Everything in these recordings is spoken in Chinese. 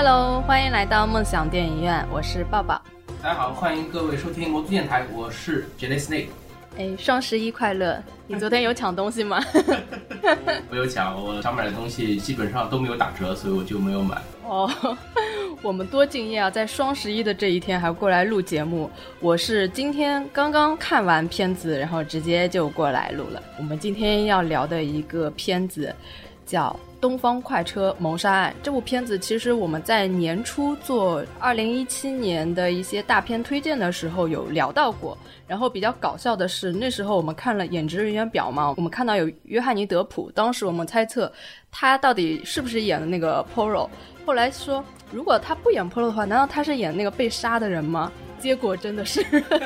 Hello，欢迎来到梦想电影院，我是抱抱。大家好，欢迎各位收听魔都电台，我是 Jelly Snake。哎，双十一快乐！你昨天有抢东西吗？没有抢，我想买的东西基本上都没有打折，所以我就没有买。哦，我们多敬业啊，在双十一的这一天还过来录节目。我是今天刚刚看完片子，然后直接就过来录了。我们今天要聊的一个片子叫。东方快车谋杀案这部片子，其实我们在年初做二零一七年的一些大片推荐的时候有聊到过。然后比较搞笑的是，那时候我们看了演职人员表嘛，我们看到有约翰尼·德普，当时我们猜测他到底是不是演的那个 Poro，后来说如果他不演 Poro 的话，难道他是演那个被杀的人吗？结果真的是，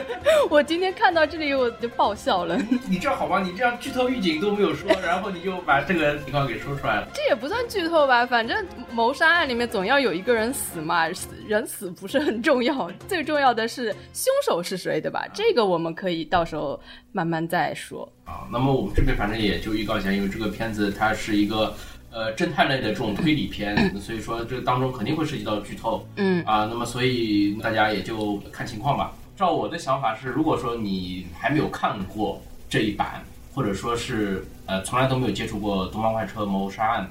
我今天看到这里我就爆笑了。你这好吧，你这样剧透预警都没有说，然后你就把这个情况给说出来了。这也不算剧透吧？反正谋杀案里面总要有一个人死嘛，人死不是很重要，最重要的是凶手是谁，对吧？这个我们可以到时候慢慢再说。啊，那么我们这边反正也就预告一下，因为这个片子它是一个。呃，侦探类的这种推理片，所以说这当中肯定会涉及到剧透。嗯啊，那么所以大家也就看情况吧。照我的想法是，如果说你还没有看过这一版，或者说是呃从来都没有接触过《东方快车谋杀案》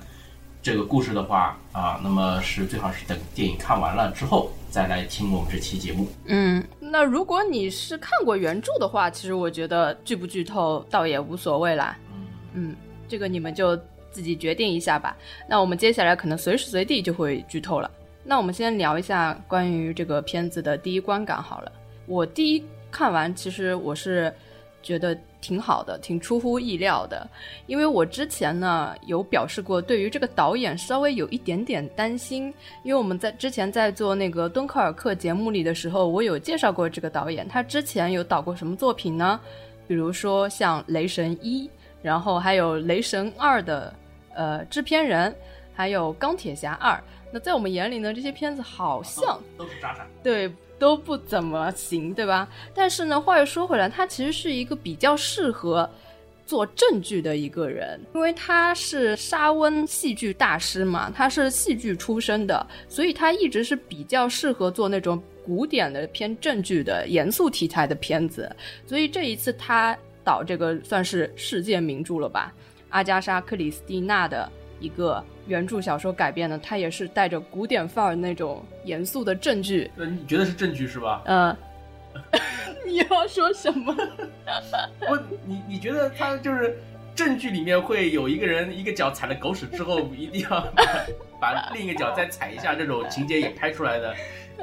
这个故事的话啊，那么是最好是等电影看完了之后再来听我们这期节目。嗯，那如果你是看过原著的话，其实我觉得剧不剧透倒也无所谓啦。嗯，这个你们就。自己决定一下吧。那我们接下来可能随时随地就会剧透了。那我们先聊一下关于这个片子的第一观感好了。我第一看完，其实我是觉得挺好的，挺出乎意料的。因为我之前呢有表示过，对于这个导演稍微有一点点担心。因为我们在之前在做那个敦刻尔克节目里的时候，我有介绍过这个导演，他之前有导过什么作品呢？比如说像《雷神一》，然后还有《雷神二》的。呃，制片人，还有钢铁侠二，那在我们眼里呢，这些片子好像都是渣渣，对，都不怎么行，对吧？但是呢，话又说回来，他其实是一个比较适合做正剧的一个人，因为他是沙温戏剧大师嘛，他是戏剧出身的，所以他一直是比较适合做那种古典的偏正剧的严肃题材的片子，所以这一次他导这个算是世界名著了吧。阿加莎·克里斯蒂娜的一个原著小说改编的，它也是带着古典范儿那种严肃的证据。那，你觉得是证据是吧？嗯。你要说什么？我，你你觉得他就是证据里面会有一个人一个脚踩了狗屎之后，一定要 把另一个脚再踩一下，这种情节也拍出来的？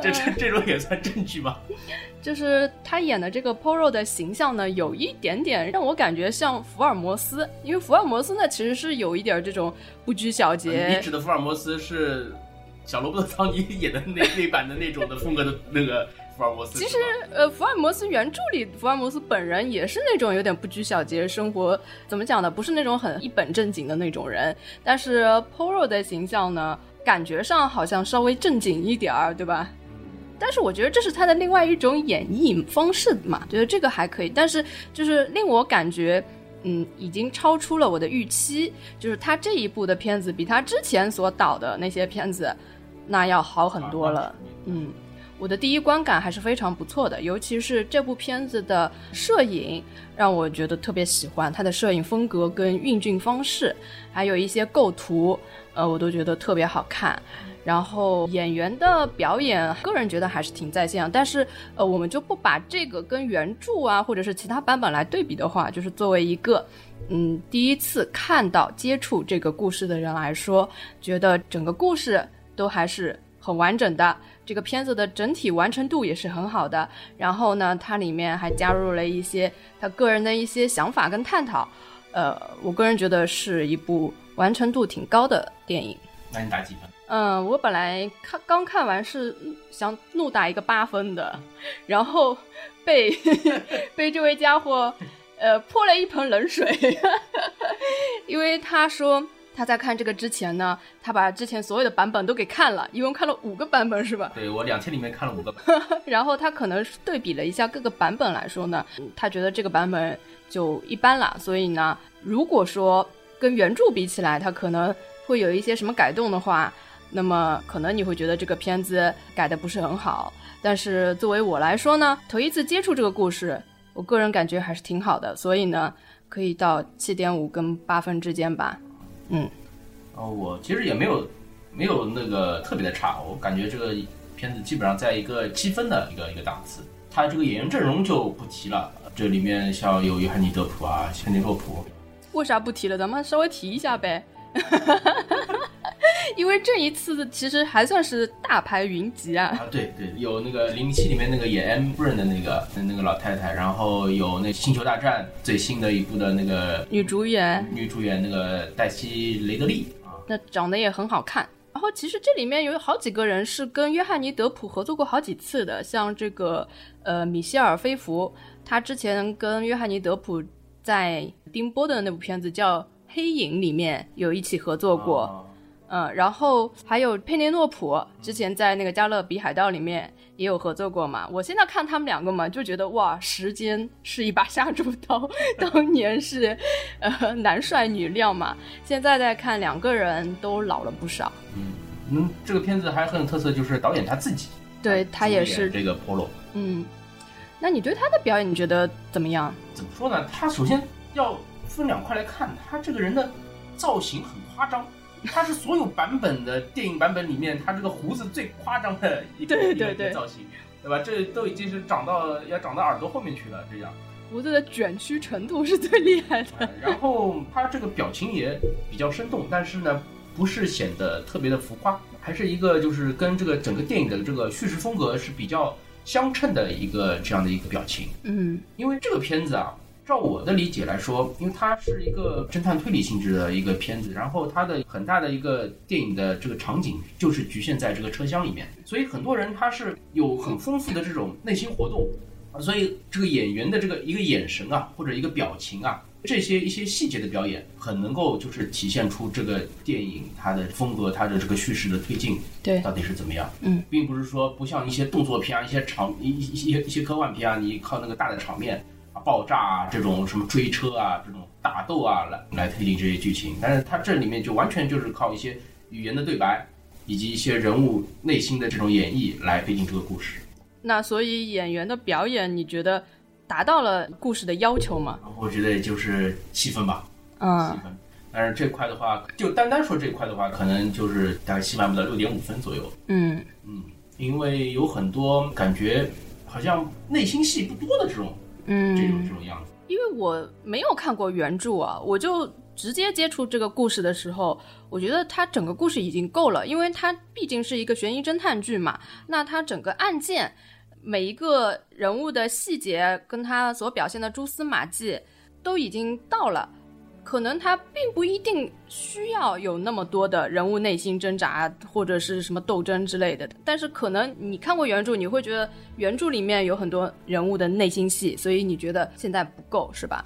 这这这种也算证据吗？就是他演的这个 Poro 的形象呢，有一点点让我感觉像福尔摩斯，因为福尔摩斯呢其实是有一点这种不拘小节。你指的福尔摩斯是小罗伯特·唐尼演的那那版的那种的风格的那个福尔摩斯。其实，呃，福尔摩斯原著里福尔摩斯本人也是那种有点不拘小节，生活怎么讲呢？不是那种很一本正经的那种人。但是 Poro 的形象呢，感觉上好像稍微正经一点儿，对吧？但是我觉得这是他的另外一种演绎方式嘛，觉得这个还可以。但是就是令我感觉，嗯，已经超出了我的预期。就是他这一部的片子比他之前所导的那些片子，那要好很多了。嗯，我的第一观感还是非常不错的，尤其是这部片子的摄影让我觉得特别喜欢，它的摄影风格跟运镜方式，还有一些构图，呃，我都觉得特别好看。然后演员的表演，个人觉得还是挺在线。但是，呃，我们就不把这个跟原著啊，或者是其他版本来对比的话，就是作为一个，嗯，第一次看到接触这个故事的人来说，觉得整个故事都还是很完整的。这个片子的整体完成度也是很好的。然后呢，它里面还加入了一些他个人的一些想法跟探讨。呃，我个人觉得是一部完成度挺高的电影。那你打几分？嗯，我本来看刚看完是想怒打一个八分的，然后被 被这位家伙呃泼了一盆冷水，因为他说他在看这个之前呢，他把之前所有的版本都给看了，一共看了五个版本是吧？对我两千里面看了五个版本，然后他可能对比了一下各个版本来说呢，他觉得这个版本就一般了，所以呢，如果说跟原著比起来，他可能会有一些什么改动的话。那么可能你会觉得这个片子改的不是很好。但是作为我来说呢，头一次接触这个故事，我个人感觉还是挺好的，所以呢，可以到七点五跟八分之间吧。嗯，哦，我其实也没有没有那个特别的差，我感觉这个片子基本上在一个七分的一个一个档次。它这个演员阵容就不提了，这里面像有约翰尼·德普啊、佩内洛普。为啥不提了？咱们稍微提一下呗。因为这一次其实还算是大牌云集啊！啊，对对，有那个《零零七》里面那个演 M 夫人的那个那个老太太，然后有那《星球大战》最新的一部的那个女主演，女主演那个黛西·雷德利啊，那长得也很好看。然后其实这里面有好几个人是跟约翰尼·德普合作过好几次的，像这个呃米歇尔·菲弗，他之前跟约翰尼·德普在丁波的那部片子叫《黑影》里面有一起合作过。嗯，然后还有佩内诺普，之前在那个《加勒比海盗》里面也有合作过嘛。我现在看他们两个嘛，就觉得哇，时间是一把杀猪刀。当年是，呃，男帅女靓嘛。现在再看，两个人都老了不少。嗯，嗯，这个片子还很有特色，就是导演他自己，对他也是这个 Polo。嗯，那你对他的表演你觉得怎么样？怎么说呢？他首先要分两块来看，他这个人的造型很夸张。他是所有版本的电影版本里面，他这个胡子最夸张的一个一个造型，对吧？这都已经是长到要长到耳朵后面去了，这样胡子的卷曲程度是最厉害的。然后他这个表情也比较生动，但是呢，不是显得特别的浮夸，还是一个就是跟这个整个电影的这个叙事风格是比较相称的一个这样的一个表情。嗯，因为这个片子啊。照我的理解来说，因为它是一个侦探推理性质的一个片子，然后它的很大的一个电影的这个场景就是局限在这个车厢里面，所以很多人他是有很丰富的这种内心活动啊，所以这个演员的这个一个眼神啊，或者一个表情啊，这些一些细节的表演，很能够就是体现出这个电影它的风格，它的这个叙事的推进，对，到底是怎么样？嗯，并不是说不像一些动作片啊，一些场一一些一些科幻片啊，你靠那个大的场面。爆炸啊，这种什么追车啊，这种打斗啊，来来推进这些剧情。但是它这里面就完全就是靠一些语言的对白，以及一些人物内心的这种演绎来推进这个故事。那所以演员的表演，你觉得达到了故事的要求吗？我觉得也就是七分吧，嗯，七分。但是这块的话，就单单说这块的话，可能就是大概起码不到六点五分左右。嗯嗯，因为有很多感觉好像内心戏不多的这种。嗯，这种这种样子，因为我没有看过原著啊，我就直接接触这个故事的时候，我觉得它整个故事已经够了，因为它毕竟是一个悬疑侦探剧嘛。那它整个案件每一个人物的细节跟他所表现的蛛丝马迹都已经到了。可能他并不一定需要有那么多的人物内心挣扎或者是什么斗争之类的，但是可能你看过原著，你会觉得原著里面有很多人物的内心戏，所以你觉得现在不够是吧？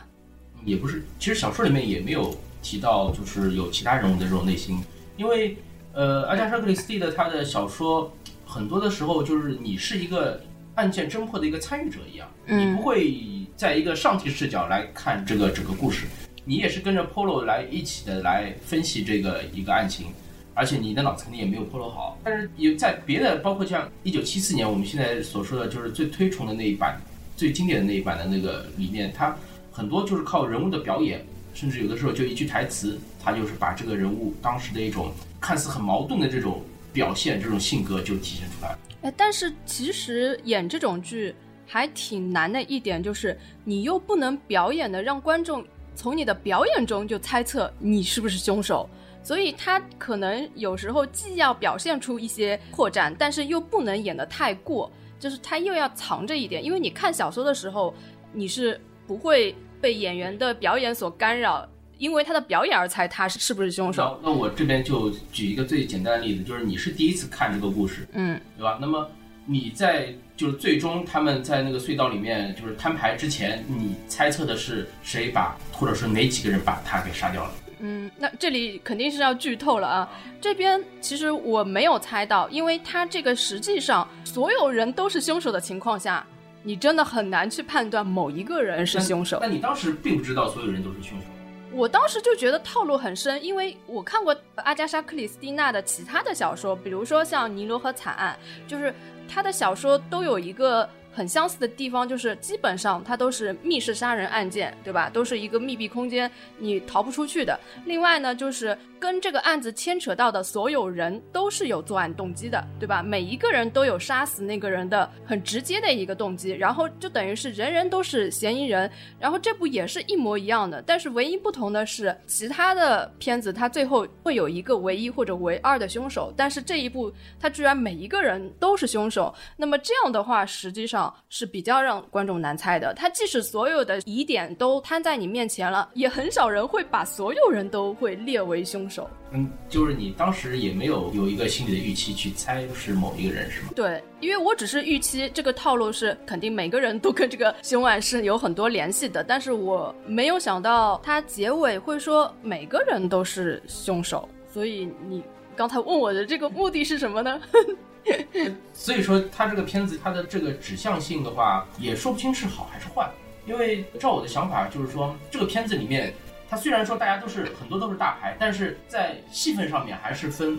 也不是，其实小说里面也没有提到，就是有其他人物的这种内心，因为呃，阿加莎克里斯蒂的他的小说很多的时候就是你是一个案件侦破的一个参与者一样，你不会在一个上帝视角来看这个整个故事。你也是跟着 Polo 来一起的来分析这个一个案情，而且你的脑子肯定也没有 Polo 好。但是也在别的，包括像一九七四年我们现在所说的就是最推崇的那一版、最经典的那一版的那个里面，它很多就是靠人物的表演，甚至有的时候就一句台词，他就是把这个人物当时的一种看似很矛盾的这种表现、这种性格就体现出来了。哎，但是其实演这种剧还挺难的一点就是，你又不能表演的让观众。从你的表演中就猜测你是不是凶手，所以他可能有时候既要表现出一些破绽，但是又不能演得太过，就是他又要藏着一点。因为你看小说的时候，你是不会被演员的表演所干扰，因为他的表演而猜他是是不是凶手。那我这边就举一个最简单的例子，就是你是第一次看这个故事，嗯，对吧？那么你在。就是最终他们在那个隧道里面就是摊牌之前，你猜测的是谁把，或者是哪几个人把他给杀掉了？嗯，那这里肯定是要剧透了啊！这边其实我没有猜到，因为他这个实际上所有人都是凶手的情况下，你真的很难去判断某一个人是凶手。那你当时并不知道所有人都是凶手？我当时就觉得套路很深，因为我看过阿加莎·克里斯蒂娜的其他的小说，比如说像《尼罗河惨案》，就是他的小说都有一个。很相似的地方就是，基本上它都是密室杀人案件，对吧？都是一个密闭空间，你逃不出去的。另外呢，就是跟这个案子牵扯到的所有人都是有作案动机的，对吧？每一个人都有杀死那个人的很直接的一个动机，然后就等于是人人都是嫌疑人。然后这部也是一模一样的，但是唯一不同的是，其他的片子它最后会有一个唯一或者唯二的凶手，但是这一部它居然每一个人都是凶手。那么这样的话，实际上。是比较让观众难猜的。他即使所有的疑点都摊在你面前了，也很少人会把所有人都会列为凶手。嗯，就是你当时也没有有一个心理的预期去猜是某一个人，是吗？对，因为我只是预期这个套路是肯定每个人都跟这个凶案是有很多联系的，但是我没有想到他结尾会说每个人都是凶手。所以你刚才问我的这个目的是什么呢？所以说，他这个片子，它的这个指向性的话，也说不清是好还是坏。因为照我的想法，就是说，这个片子里面，它虽然说大家都是很多都是大牌，但是在戏份上面还是分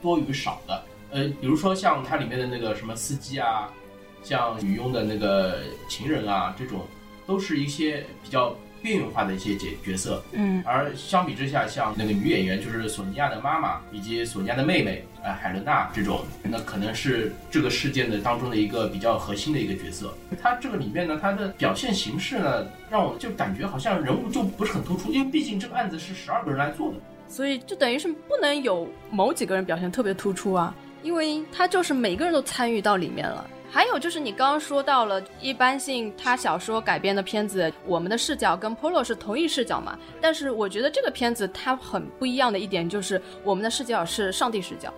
多与少的。呃，比如说像它里面的那个什么司机啊，像女佣的那个情人啊，这种，都是一些比较。边缘化的一些角角色，嗯，而相比之下，像那个女演员，就是索尼娅的妈妈以及索尼娅的妹妹，呃，海伦娜这种，那可能是这个事件的当中的一个比较核心的一个角色。她这个里面呢，她的表现形式呢，让我就感觉好像人物就不是很突出，因为毕竟这个案子是十二个人来做的，所以就等于是不能有某几个人表现特别突出啊，因为他就是每个人都参与到里面了。还有就是你刚刚说到了，一般性他小说改编的片子，我们的视角跟 Polo 是同一视角嘛？但是我觉得这个片子它很不一样的一点就是，我们的视角是上帝视角，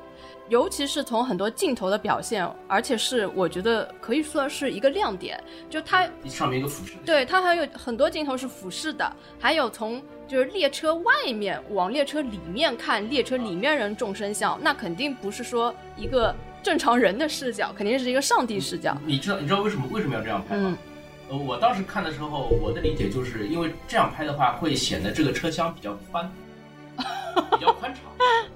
尤其是从很多镜头的表现，而且是我觉得可以说是一个亮点，就它上面一个俯视，对它还有很多镜头是俯视的，还有从就是列车外面往列车里面看，列车里面人众生相，那肯定不是说一个。正常人的视角肯定是一个上帝视角。你知道你知道为什么为什么要这样拍吗？呃，我当时看的时候，我的理解就是因为这样拍的话，会显得这个车厢比较宽，比较宽敞。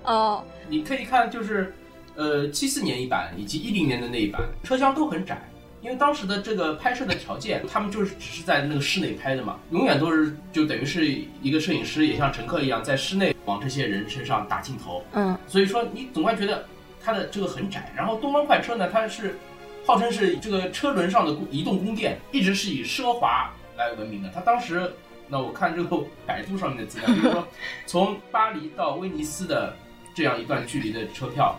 哦，你可以看就是，呃，七四年一版以及一零年的那一版车厢都很窄，因为当时的这个拍摄的条件，他们就是只是在那个室内拍的嘛，永远都是就等于是一个摄影师也像乘客一样在室内往这些人身上打镜头。嗯，所以说你总会觉得。它的这个很窄，然后东方快车呢，它是号称是这个车轮上的移动宫殿，一直是以奢华来闻名的。它当时，那我看这个百度上面的资料，就是说从巴黎到威尼斯的这样一段距离的车票，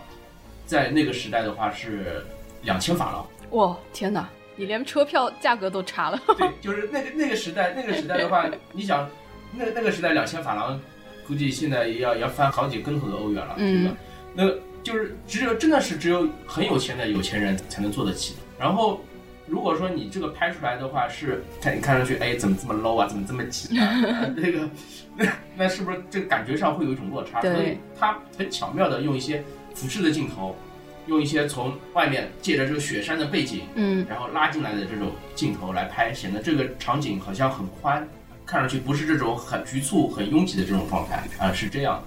在那个时代的话是两千法郎。哇，天哪！你连车票价格都查了。对，就是那个那个时代，那个时代的话，你想，那那个时代两千法郎，估计现在也要要翻好几跟头的欧元了，对吧？那。就是只有真的是只有很有钱的有钱人才能做得起的。然后，如果说你这个拍出来的话是看你看上去，哎，怎么这么 low 啊？怎么这么挤啊？那个，那那是不是这个感觉上会有一种落差？所以他很巧妙的用一些俯视的镜头，用一些从外面借着这个雪山的背景，嗯，然后拉进来的这种镜头来拍，显得这个场景好像很宽，看上去不是这种很局促、很拥挤的这种状态啊，是这样。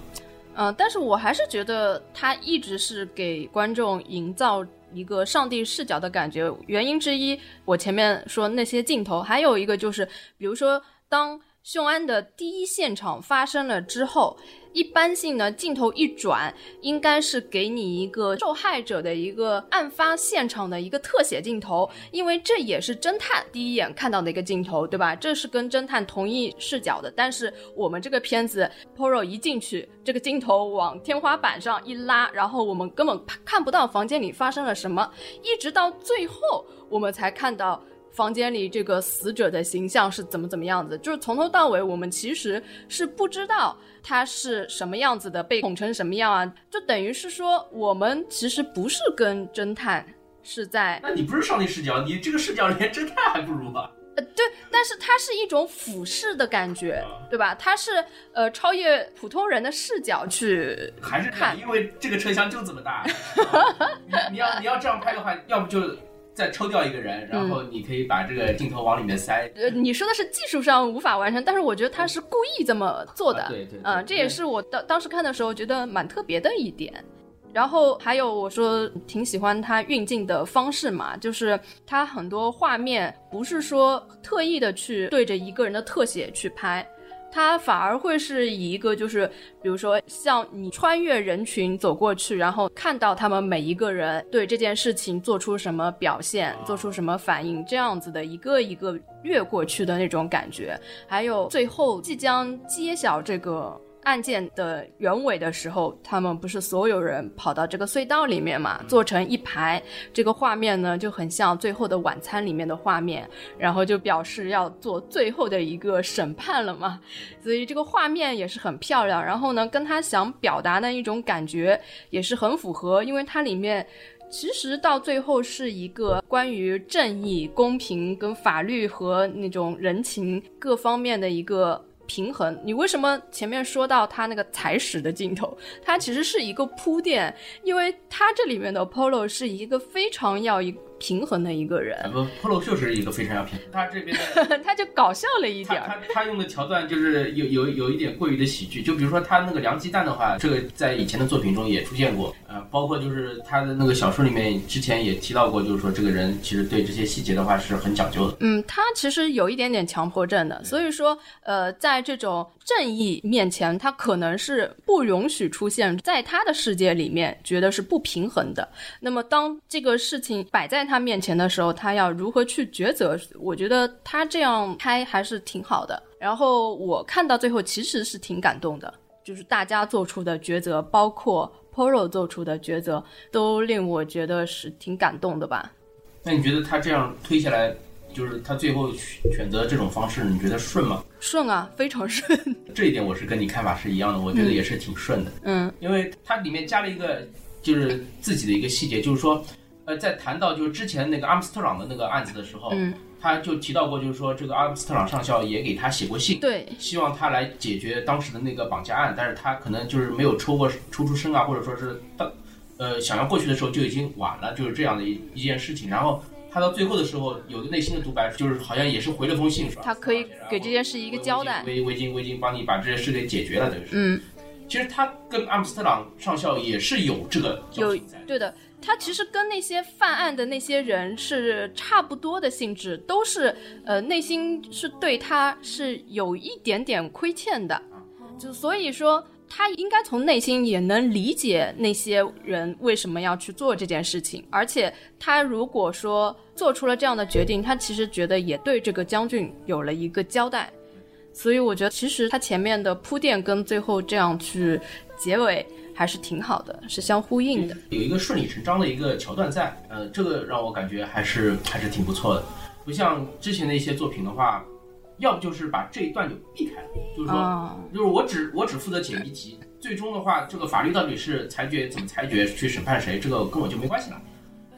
嗯，但是我还是觉得他一直是给观众营造一个上帝视角的感觉。原因之一，我前面说那些镜头，还有一个就是，比如说当凶案的第一现场发生了之后。一般性呢，镜头一转，应该是给你一个受害者的一个案发现场的一个特写镜头，因为这也是侦探第一眼看到的一个镜头，对吧？这是跟侦探同一视角的。但是我们这个片子，Poro 一进去，这个镜头往天花板上一拉，然后我们根本看不到房间里发生了什么，一直到最后，我们才看到。房间里这个死者的形象是怎么怎么样子？就是从头到尾，我们其实是不知道他是什么样子的，被捅成什么样啊？就等于是说，我们其实不是跟侦探是在……那你不是上帝视角，你这个视角连侦探还不如吧？呃，对，但是它是一种俯视的感觉，对吧？它是呃超越普通人的视角去还是看，因为这个车厢就这么大，你你要你要这样拍的话，要不就。再抽掉一个人，然后你可以把这个镜头往里面塞。呃，你说的是技术上无法完成，但是我觉得他是故意这么做的。对对，嗯，这也是我当当时看的时候觉得蛮特别的一点。然后还有我说挺喜欢他运镜的方式嘛，就是他很多画面不是说特意的去对着一个人的特写去拍。它反而会是以一个就是，比如说像你穿越人群走过去，然后看到他们每一个人对这件事情做出什么表现，做出什么反应，这样子的一个一个越过去的那种感觉，还有最后即将揭晓这个。案件的原委的时候，他们不是所有人跑到这个隧道里面嘛，坐成一排，这个画面呢就很像《最后的晚餐》里面的画面，然后就表示要做最后的一个审判了嘛，所以这个画面也是很漂亮。然后呢，跟他想表达的一种感觉也是很符合，因为它里面其实到最后是一个关于正义、公平跟法律和那种人情各方面的一个。平衡，你为什么前面说到他那个踩屎的镜头？它其实是一个铺垫，因为它这里面的 Polo 是一个非常要一。平衡的一个人，不，Polo 就是一个非常要平衡。他这边 他就搞笑了一点，他他用的桥段就是有有有一点过于的喜剧。就比如说他那个凉鸡蛋的话，这个在以前的作品中也出现过，呃，包括就是他的那个小说里面之前也提到过，就是说这个人其实对这些细节的话是很讲究的。嗯，他其实有一点点强迫症的，所以说呃，在这种正义面前，他可能是不允许出现在他的世界里面觉得是不平衡的。那么当这个事情摆在他面前的时候，他要如何去抉择？我觉得他这样拍还是挺好的。然后我看到最后其实是挺感动的，就是大家做出的抉择，包括 Poro 做出的抉择，都令我觉得是挺感动的吧。那你觉得他这样推下来，就是他最后选择这种方式，你觉得顺吗？顺啊，非常顺。这一点我是跟你看法是一样的，我觉得也是挺顺的。嗯，因为它里面加了一个就是自己的一个细节，就是说。呃，在谈到就是之前那个阿姆斯特朗的那个案子的时候，嗯，他就提到过，就是说这个阿姆斯特朗上校也给他写过信，对，希望他来解决当时的那个绑架案，但是他可能就是没有抽过抽出身啊，或者说是到呃想要过去的时候就已经晚了，就是这样的一一件事情。然后他到最后的时候，有个内心的独白就是好像也是回了封信，是吧？他可以给这件事一个交代，我我已经我已经帮你把这件事给解决了，等于是。嗯，其实他跟阿姆斯特朗上校也是有这个有对的。他其实跟那些犯案的那些人是差不多的性质，都是呃内心是对他是有一点点亏欠的，就所以说他应该从内心也能理解那些人为什么要去做这件事情，而且他如果说做出了这样的决定，他其实觉得也对这个将军有了一个交代，所以我觉得其实他前面的铺垫跟最后这样去结尾。还是挺好的，是相呼应的，有一个顺理成章的一个桥段在，呃，这个让我感觉还是还是挺不错的，不像之前的一些作品的话，要不就是把这一段就避开了，就是说，就是我只我只负责解谜题，最终的话，这个法律到底是裁决怎么裁决，去审判谁，这个跟我就没关系了。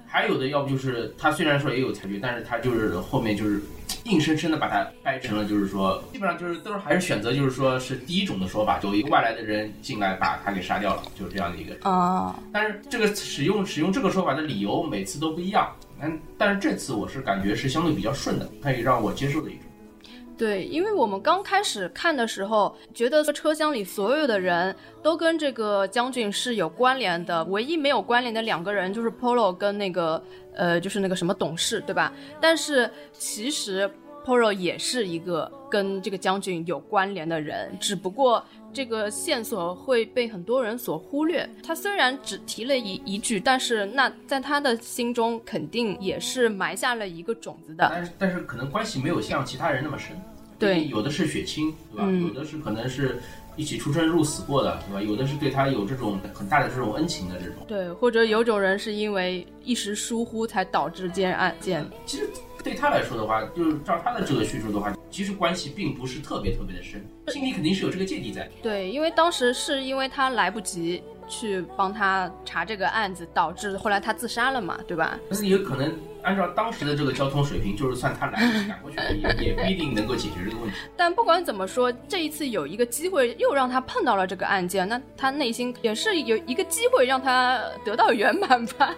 还有的，要不就是他虽然说也有裁决，但是他就是后面就是。硬生生的把它掰成了，就是说，基本上就是都是还是选择，就是说是第一种的说法，有一个外来的人进来把他给杀掉了，就是这样的一个。啊。但是这个使用使用这个说法的理由每次都不一样，但，但是这次我是感觉是相对比较顺的，可以让我接受的一种。对，因为我们刚开始看的时候，觉得车厢里所有的人都跟这个将军是有关联的，唯一没有关联的两个人就是 Polo 跟那个呃，就是那个什么董事，对吧？但是其实也是一个跟这个将军有关联的人，只不过这个线索会被很多人所忽略。他虽然只提了一一句，但是那在他的心中肯定也是埋下了一个种子的。但是但是可能关系没有像其他人那么深。对，有的是血亲，对吧？有的是可能是一起出生入死过的，对吧？有的是对他有这种很大的这种恩情的这种。对，或者有种人是因为一时疏忽才导致这件案件。其实对他来说的话，就是照他的这个叙述的话，其实关系并不是特别特别的深，心里肯定是有这个芥蒂在。对，因为当时是因为他来不及。去帮他查这个案子，导致后来他自杀了嘛，对吧？但是也可能按照当时的 这个交通水平，就是算他来不及赶过去，也也不一定能够解决这个问题。但不管怎么说，这一次有一个机会又让他碰到了这个案件，那他内心也是有一个机会让他得到圆满吧。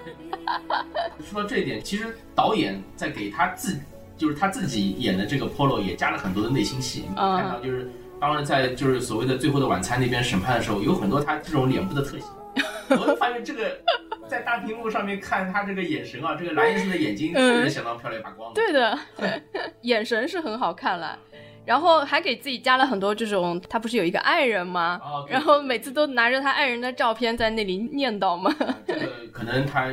说到这一点，其实导演在给他自，就是他自己演的这个 Polo 也加了很多的内心戏。嗯看到就是，当然在就是所谓的《最后的晚餐》那边审判的时候，有很多他这种脸部的特写。我就发现这个在大屏幕上面看他这个眼神啊，这个蓝颜色的眼睛确实相当漂亮发光的。对的，眼神是很好看了。然后还给自己加了很多这种，他不是有一个爱人吗？然后每次都拿着他爱人的照片在那里念叨吗。这个 可能他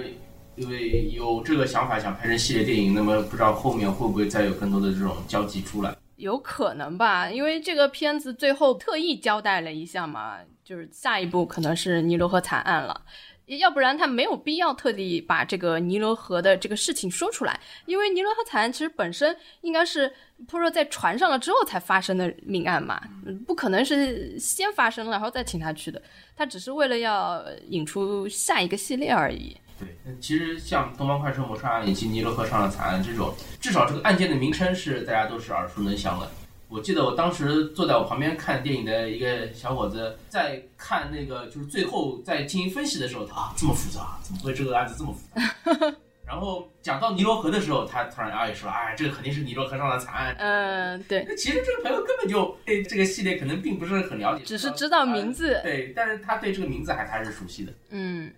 因为有这个想法想拍成系列电影，那么不知道后面会不会再有更多的这种交集出来。有可能吧，因为这个片子最后特意交代了一下嘛，就是下一步可能是尼罗河惨案了。要不然他没有必要特地把这个尼罗河的这个事情说出来，因为尼罗河惨案其实本身应该是波若在船上了之后才发生的命案嘛，不可能是先发生了然后再请他去的，他只是为了要引出下一个系列而已。对，其实像东方快车谋杀案以及尼罗河上的惨案这种，至少这个案件的名称是大家都是耳熟能详的。我记得我当时坐在我旁边看电影的一个小伙子，在看那个就是最后在进行分析的时候，他啊这么复杂，怎么会这个案子这么复杂？然后讲到尼罗河的时候，他突然啊也说，哎，这个肯定是尼罗河上的惨案。嗯，对，那其实这个朋友根本就对这个系列可能并不是很了解，只是知道名字呃对，但是他对这个名字还还是熟悉的。嗯，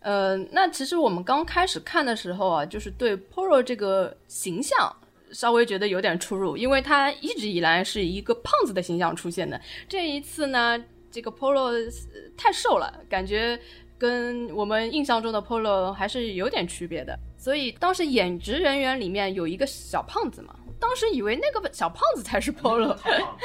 呃，那其实我们刚开始看的时候啊，就是对 Poro 这个形象稍微觉得有点出入，因为他一直以来是一个胖子的形象出现的。这一次呢，这个 Polo 呃太瘦了，感觉跟我们印象中的 Polo 还是有点区别的。所以当时演职人员里面有一个小胖子嘛，当时以为那个小胖子才是 Polo。太棒了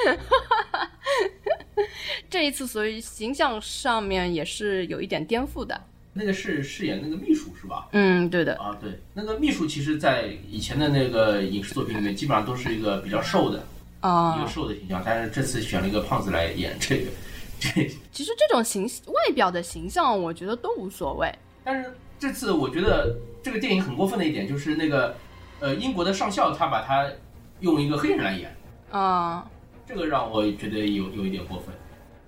这一次，所以形象上面也是有一点颠覆的。那个是饰演那个秘书是吧？嗯，对的。啊，对，那个秘书其实，在以前的那个影视作品里面，基本上都是一个比较瘦的，啊、一个瘦的形象，但是这次选了一个胖子来演这个，这，其实这种形外表的形象，我觉得都无所谓。但是这次我觉得这个电影很过分的一点就是那个，呃，英国的上校他把他用一个黑人来演，啊、这个让我觉得有有一点过分。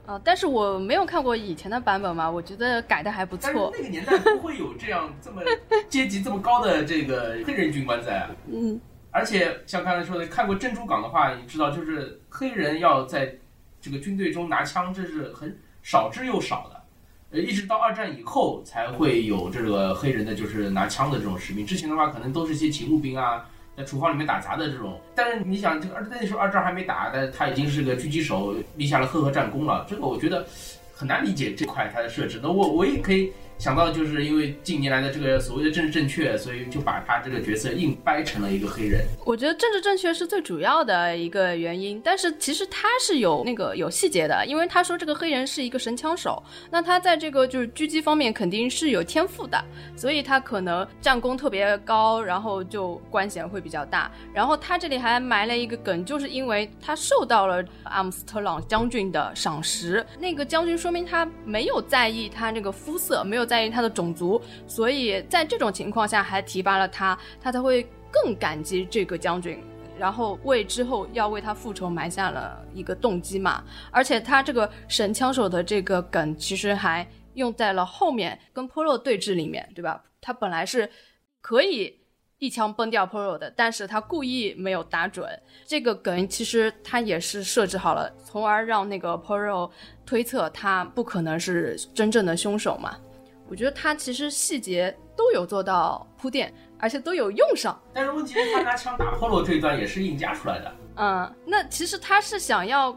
啊、但是我没有看过以前的版本嘛，我觉得改的还不错。那个年代不会有这样这么 阶级这么高的这个黑人军官在啊。嗯，而且像刚才说的，看过《珍珠港》的话，你知道，就是黑人要在这个军队中拿枪，这是很少之又少的。呃，一直到二战以后才会有这个黑人的，就是拿枪的这种士兵。之前的话，可能都是一些勤务兵啊，在厨房里面打杂的这种。但是你想，这个二那时候二战还没打，但是他已经是个狙击手，立下了赫赫战功了。这个我觉得很难理解这块它的设置。那我我也可以想到，就是因为近年来的这个所谓的政治正确，所以就把他这个角色硬掰成了一个黑人。我觉得政治正确是最主要的一个原因，但是其实他是有那个有细节的，因为他说这个黑人是一个神枪手，那他在这个就是狙击方面肯定是有天赋的，所以他可能战功特别高，然后就官衔会比较大。然后他这里还埋了一个梗，就是因为他受到了阿姆斯特朗将军的赏识，那个将军说明他没有在意他那个肤色，没有在意他的种族，所以在这种情况下还提拔了他，他才会更感激这个将军。然后为之后要为他复仇埋下了一个动机嘛，而且他这个神枪手的这个梗其实还用在了后面跟 Polo 对峙里面，对吧？他本来是可以一枪崩掉 Polo 的，但是他故意没有打准。这个梗其实他也是设置好了，从而让那个 Polo 推测他不可能是真正的凶手嘛。我觉得他其实细节都有做到铺垫，而且都有用上。但是问题是，他拿枪打 Polo 这一段也是硬加出来的。嗯，那其实他是想要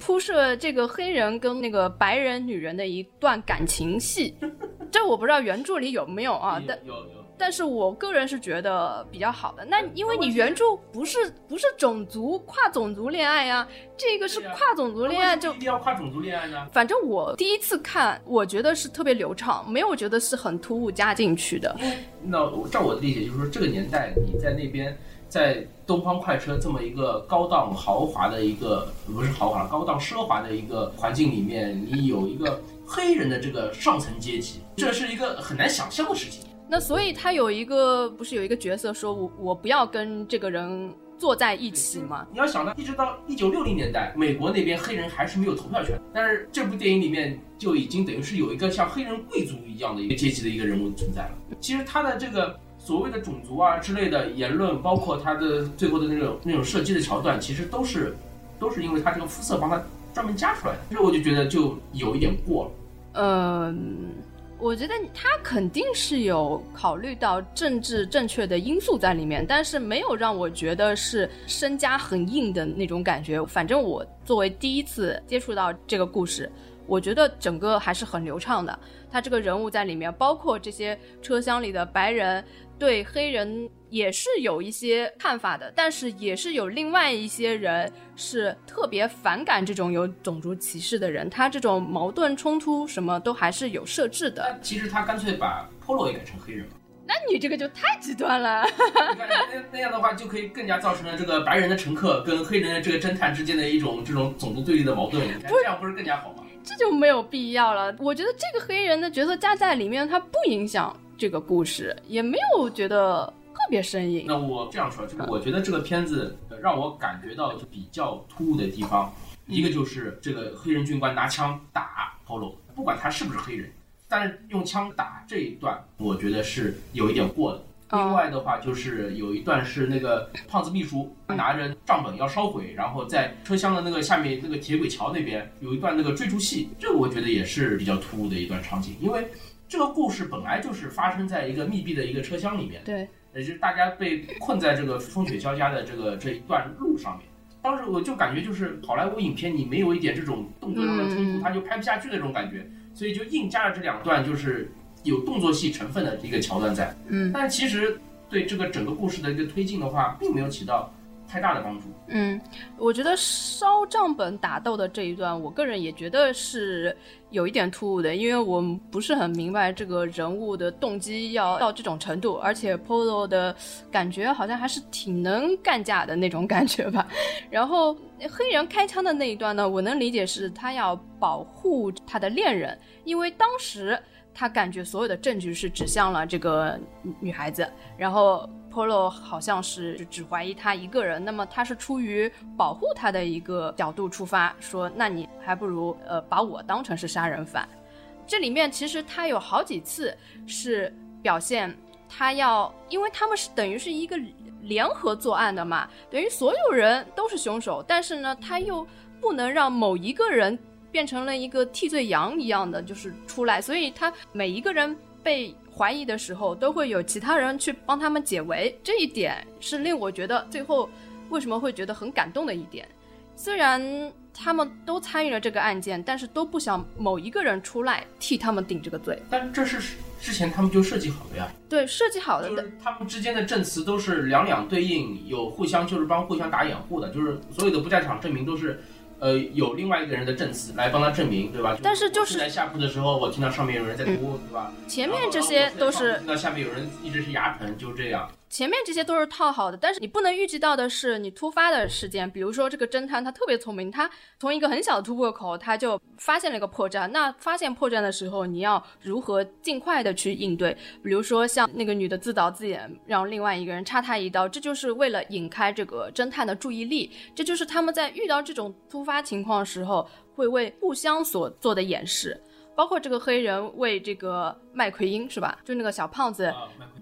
铺设这个黑人跟那个白人女人的一段感情戏，这我不知道原著里有没有啊，但有有有。但是我个人是觉得比较好的。那因为你原著不是不是种族跨种族恋爱呀、这个是跨种族恋爱就一定要跨种族恋爱呢？反正我第一次看，我觉得是特别流畅，没有觉得是很突兀加进去的。那我照我的理解，就是说这个年代你在那边，在东方快车这么一个高档豪华的一个不是豪华高档奢华的一个环境里面，你有一个黑人的这个上层阶级，这是一个很难想象的事情。那所以他有一个不是有一个角色说我我不要跟这个人坐在一起吗？你要想到，一直到一九六零年代，美国那边黑人还是没有投票权，但是这部电影里面就已经等于是有一个像黑人贵族一样的一个阶级的一个人物存在了。其实他的这个所谓的种族啊之类的言论，包括他的最后的那种那种射击的桥段，其实都是都是因为他这个肤色帮他专门加出来的。这我就觉得就有一点过了。嗯，我觉得他肯定是有考虑到政治正确的因素在里面，但是没有让我觉得是身家很硬的那种感觉。反正我作为第一次接触到这个故事，我觉得整个还是很流畅的。他这个人物在里面，包括这些车厢里的白人对黑人也是有一些看法的，但是也是有另外一些人是特别反感这种有种族歧视的人。他这种矛盾冲突什么都还是有设置的。其实他干脆把 Polo 也改成黑人了。那你这个就太极端了。那那样的话，就可以更加造成了这个白人的乘客跟黑人的这个侦探之间的一种这种种族对立的矛盾。这样不是更加好吗？这就没有必要了。我觉得这个黑人的角色加在里面，他不影响这个故事，也没有觉得特别生硬。那我这样说，就是我觉得这个片子呃让我感觉到就比较突兀的地方，一个就是这个黑人军官拿枪打 Polo，不管他是不是黑人，但是用枪打这一段，我觉得是有一点过的。另外的话，就是有一段是那个胖子秘书拿着账本要烧毁，然后在车厢的那个下面那个铁轨桥那边有一段那个追逐戏，这个我觉得也是比较突兀的一段场景，因为这个故事本来就是发生在一个密闭的一个车厢里面，对，也就是大家被困在这个风雪交加的这个这一段路上面。当时我就感觉就是好莱坞影片，你没有一点这种动作上的冲突，它就拍不下去那种感觉，所以就硬加了这两段就是。有动作戏成分的一个桥段在，嗯，但其实对这个整个故事的一个推进的话，并没有起到太大的帮助。嗯，我觉得烧账本打斗的这一段，我个人也觉得是有一点突兀的，因为我不是很明白这个人物的动机要到这种程度，而且 Polo 的感觉好像还是挺能干架的那种感觉吧。然后黑人开枪的那一段呢，我能理解是他要保护他的恋人，因为当时。他感觉所有的证据是指向了这个女孩子，然后 Polo 好像是只怀疑他一个人，那么他是出于保护他的一个角度出发，说那你还不如呃把我当成是杀人犯。这里面其实他有好几次是表现他要，因为他们是等于是一个联合作案的嘛，等于所有人都是凶手，但是呢他又不能让某一个人。变成了一个替罪羊一样的，就是出来，所以他每一个人被怀疑的时候，都会有其他人去帮他们解围。这一点是令我觉得最后为什么会觉得很感动的一点。虽然他们都参与了这个案件，但是都不想某一个人出来替他们顶这个罪。但这是之前他们就设计好的呀。对，设计好的。就是他们之间的证词都是两两对应，有互相就是帮互相打掩护的，就是所有的不在场证明都是。呃，有另外一个人的证词来帮他证明，对吧？但是就是在下铺的时候，我听到上面有人在哭，对吧？前面这些都是听到下面有人一直是牙疼，就这样。前面这些都是套好的，但是你不能预计到的是你突发的事件，比如说这个侦探他特别聪明，他从一个很小的突破口他就发现了一个破绽。那发现破绽的时候，你要如何尽快的去应对？比如说像那个女的自导自演，让另外一个人插他一刀，这就是为了引开这个侦探的注意力。这就是他们在遇到这种突发情况时候会为互相所做的掩饰。包括这个黑人为这个麦奎因是吧？就那个小胖子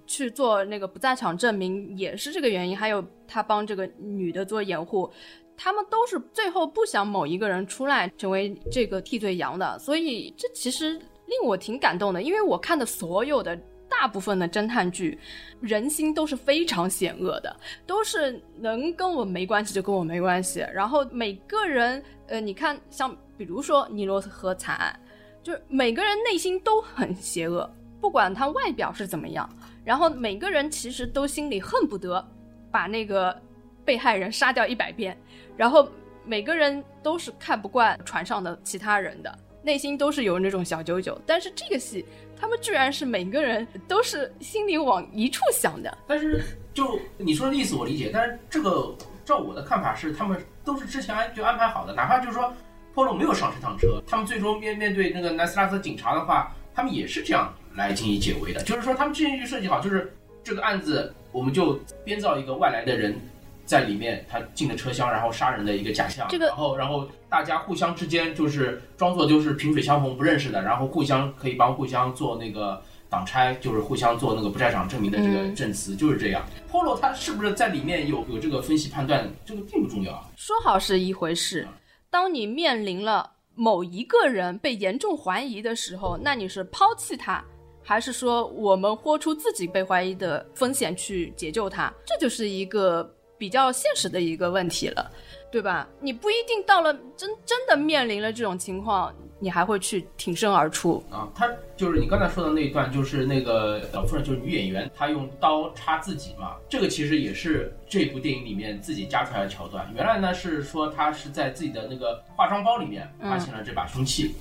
去做那个不在场证明，也是这个原因。还有他帮这个女的做掩护，他们都是最后不想某一个人出来成为这个替罪羊的。所以这其实令我挺感动的，因为我看的所有的大部分的侦探剧，人心都是非常险恶的，都是能跟我没关系就跟我没关系。然后每个人，呃，你看像比如说尼罗河惨案。就是每个人内心都很邪恶，不管他外表是怎么样，然后每个人其实都心里恨不得把那个被害人杀掉一百遍，然后每个人都是看不惯船上的其他人的，内心都是有那种小九九。但是这个戏，他们居然是每个人都是心里往一处想的。但是就你说的意思我理解，但是这个照我的看法是，他们都是之前就安排好的，哪怕就是说。Polo 没有上这趟车，他们最终面面对那个南斯拉夫警察的话，他们也是这样来进行解围的，就是说他们之前就设计好，就是这个案子我们就编造一个外来的人。在里面，他进了车厢，然后杀人的一个假象。这个，然后，然后大家互相之间就是装作就是萍水相逢不认识的，然后互相可以帮互相做那个挡拆，就是互相做那个不在场证明的这个证词，就是这样。Polo 他是不是在里面有有这个分析判断，这个并不重要。说好是一回事，当你面临了某一个人被严重怀疑的时候，那你是抛弃他，还是说我们豁出自己被怀疑的风险去解救他？这就是一个。比较现实的一个问题了，对吧？你不一定到了真真的面临了这种情况，你还会去挺身而出啊？他就是你刚才说的那一段，就是那个老夫人，就是女演员，她用刀插自己嘛。这个其实也是这部电影里面自己加出来的桥段。原来呢是说她是在自己的那个化妆包里面发现了这把凶器。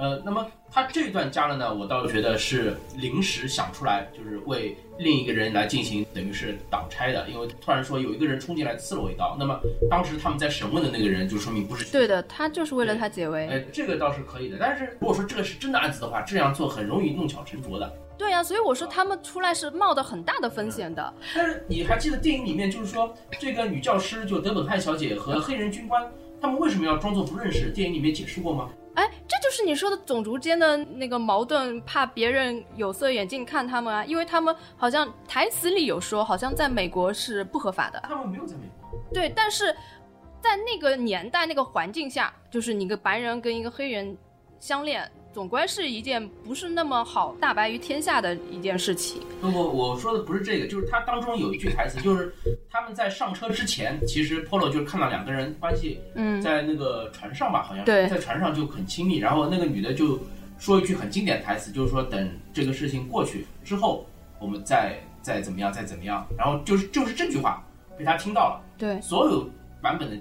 呃，那么他这段加了呢，我倒觉得是临时想出来，就是为另一个人来进行，等于是挡拆的。因为突然说有一个人冲进来刺了我一刀，那么当时他们在审问的那个人就说明不是对的，他就是为了他解围。哎，这个倒是可以的。但是如果说这个是真的案子的话，这样做很容易弄巧成拙的。对呀，所以我说他们出来是冒的很大的风险的。但是你还记得电影里面就是说这个女教师就德本汉小姐和黑人军官，他们为什么要装作不认识？电影里面解释过吗？哎，这就是你说的种族间的那个矛盾，怕别人有色眼镜看他们啊，因为他们好像台词里有说，好像在美国是不合法的。他们没有在美国。对，但是在那个年代、那个环境下，就是你个白人跟一个黑人相恋。总归是一件不是那么好大白于天下的一件事情。不不，我说的不是这个，就是他当中有一句台词，就是他们在上车之前，其实 Polo 就是看到两个人关系，嗯，在那个船上吧，好像是在船上就很亲密。然后那个女的就说一句很经典台词，就是说等这个事情过去之后，我们再再怎么样，再怎么样。然后就是就是这句话被他听到了。对，所有版本的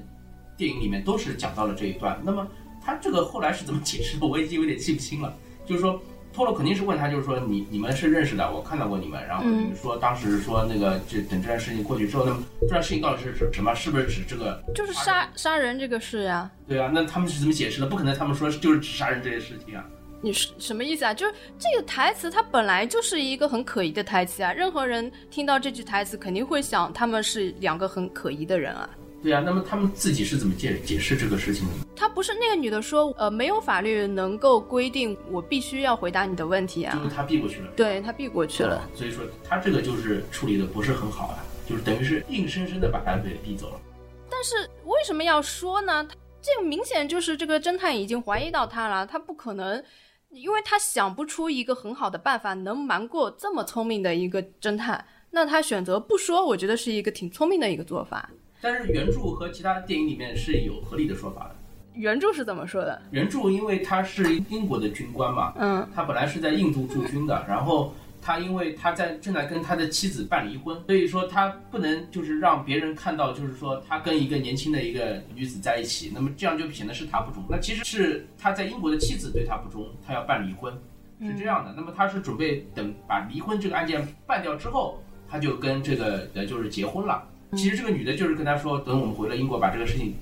电影里面都是讲到了这一段。那么。他这个后来是怎么解释的？我已经有点记不清了。就是说，托洛肯定是问他，就是说你你们是认识的，我看到过你们。然后你们说当时说那个，这等这件事情过去之后，那么这件事情到底是指什么？是不是指这个？就是杀杀人这个事呀。对啊，那他们是怎么解释的？不可能他们说就是指杀人这件事情啊。你是什么意思啊？就是这个台词它本来就是一个很可疑的台词啊。任何人听到这句台词肯定会想，他们是两个很可疑的人啊。对呀，那么他们自己是怎么解解释这个事情的？他不是那个女的说，呃，没有法律能够规定我必须要回答你的问题啊。就是他避过去了。对他避过去了。所以说他这个就是处理的不是很好啊，就是等于是硬生生的把他给逼走了。但是为什么要说呢？这个明显就是这个侦探已经怀疑到他了，他不可能，因为他想不出一个很好的办法能瞒过这么聪明的一个侦探，那他选择不说，我觉得是一个挺聪明的一个做法。但是原著和其他电影里面是有合理的说法的。原著是怎么说的？原著因为他是英国的军官嘛，嗯，他本来是在印度驻军的，然后他因为他在正在跟他的妻子办离婚，所以说他不能就是让别人看到，就是说他跟一个年轻的一个女子在一起，那么这样就显得是他不忠。那其实是他在英国的妻子对他不忠，他要办离婚，是这样的。那么他是准备等把离婚这个案件办掉之后，他就跟这个呃就是结婚了。其实这个女的就是跟他说，等我们回了英国，把这个事情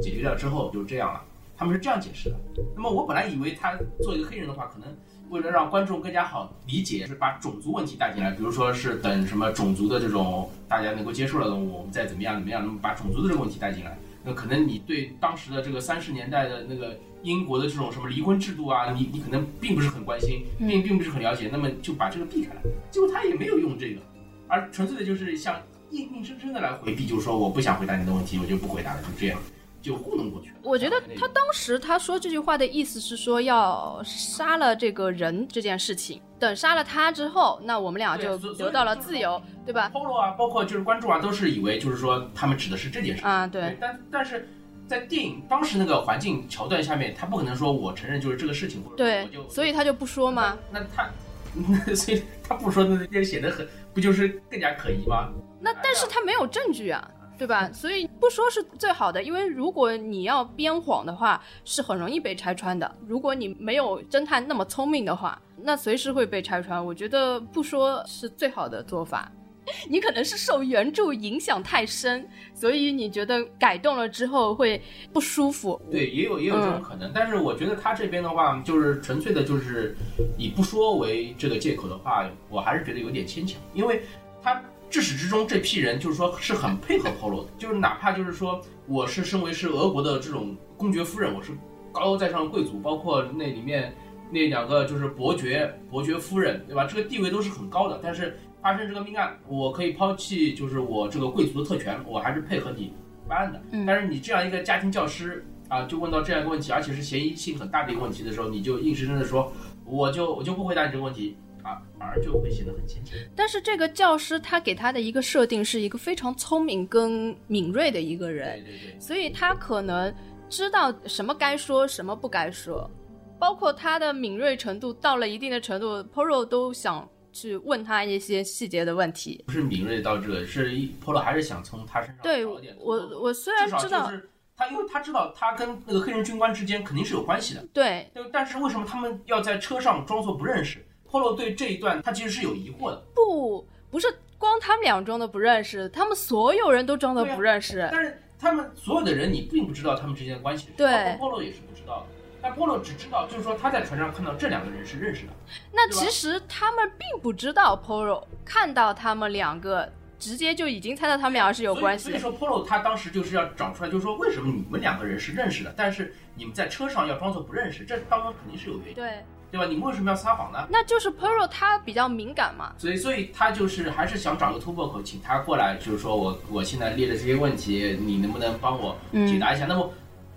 解决掉之后，就这样了。他们是这样解释的。那么我本来以为他做一个黑人的话，可能为了让观众更加好理解，是把种族问题带进来，比如说是等什么种族的这种大家能够接受了，我们再怎么样怎么样，那么把种族的这个问题带进来。那可能你对当时的这个三十年代的那个英国的这种什么离婚制度啊，你你可能并不是很关心，并并不是很了解，那么就把这个避开了。结果他也没有用这个，而纯粹的就是像。硬硬生生的来回避，就是说我不想回答你的问题，我就不回答了，就这样就糊弄过去了。我觉得他当时他说这句话的意思是说要杀了这个人这件事情，等杀了他之后，那我们俩就得到了自由，对吧？Polo 啊，包括就是观众啊，都是以为就是说他们指的是这件事啊，对。但但是在电影当时那个环境桥段下面，他不可能说我承认就是这个事情，对，所以他就不说嘛？那 他，所以他不说，那也显得很不就是更加可疑吗？那但是他没有证据啊，对吧？所以不说是最好的，因为如果你要编谎的话，是很容易被拆穿的。如果你没有侦探那么聪明的话，那随时会被拆穿。我觉得不说是最好的做法。你可能是受原著影响太深，所以你觉得改动了之后会不舒服。对，也有也有这种可能，但是我觉得他这边的话，就是纯粹的，就是以不说为这个借口的话，我还是觉得有点牵强，因为他至始至终这批人就是说是很配合 Polo 的，就是哪怕就是说我是身为是俄国的这种公爵夫人，我是高高在上的贵族，包括那里面那两个就是伯爵伯爵夫人，对吧？这个地位都是很高的，但是。发生这个命案，我可以抛弃，就是我这个贵族的特权，我还是配合你办案的。但是你这样一个家庭教师啊，就问到这样一个问题，而且是嫌疑性很大的一个问题的时候，你就硬生生的说，我就我就不回答你这个问题啊，反而就会显得很牵强。但是这个教师他给他的一个设定是一个非常聪明跟敏锐的一个人，对对对，所以他可能知道什么该说，什么不该说，包括他的敏锐程度到了一定的程度，Poro 都想。去问他一些细节的问题，不是敏锐到这个，是 Polo 还是想从他身上对我我虽然知道他，因为他知道他跟那个黑人军官之间肯定是有关系的，对，但是为什么他们要在车上装作不认识？Polo 对这一段他其实是有疑惑的。不，不是光他们俩装的不认识，他们所有人都装的不认识。但是他们所有的人，你并不知道他们之间的关系，对，Polo 也是不知道的。但波洛只知道，就是说他在船上看到这两个人是认识的。那其实他们并不知道 Polo 看到他们两个，直接就已经猜到他们两个是有关系。所以说 Polo 他当时就是要找出来，就是说为什么你们两个人是认识的，但是你们在车上要装作不认识，这当中肯定是有原因。对，对吧？你们为什么要撒谎呢？那就是 Perro 他比较敏感嘛。所以，所以他就是还是想找个突破口，请他过来，就是说我我现在列的这些问题，你能不能帮我解答一下？那么，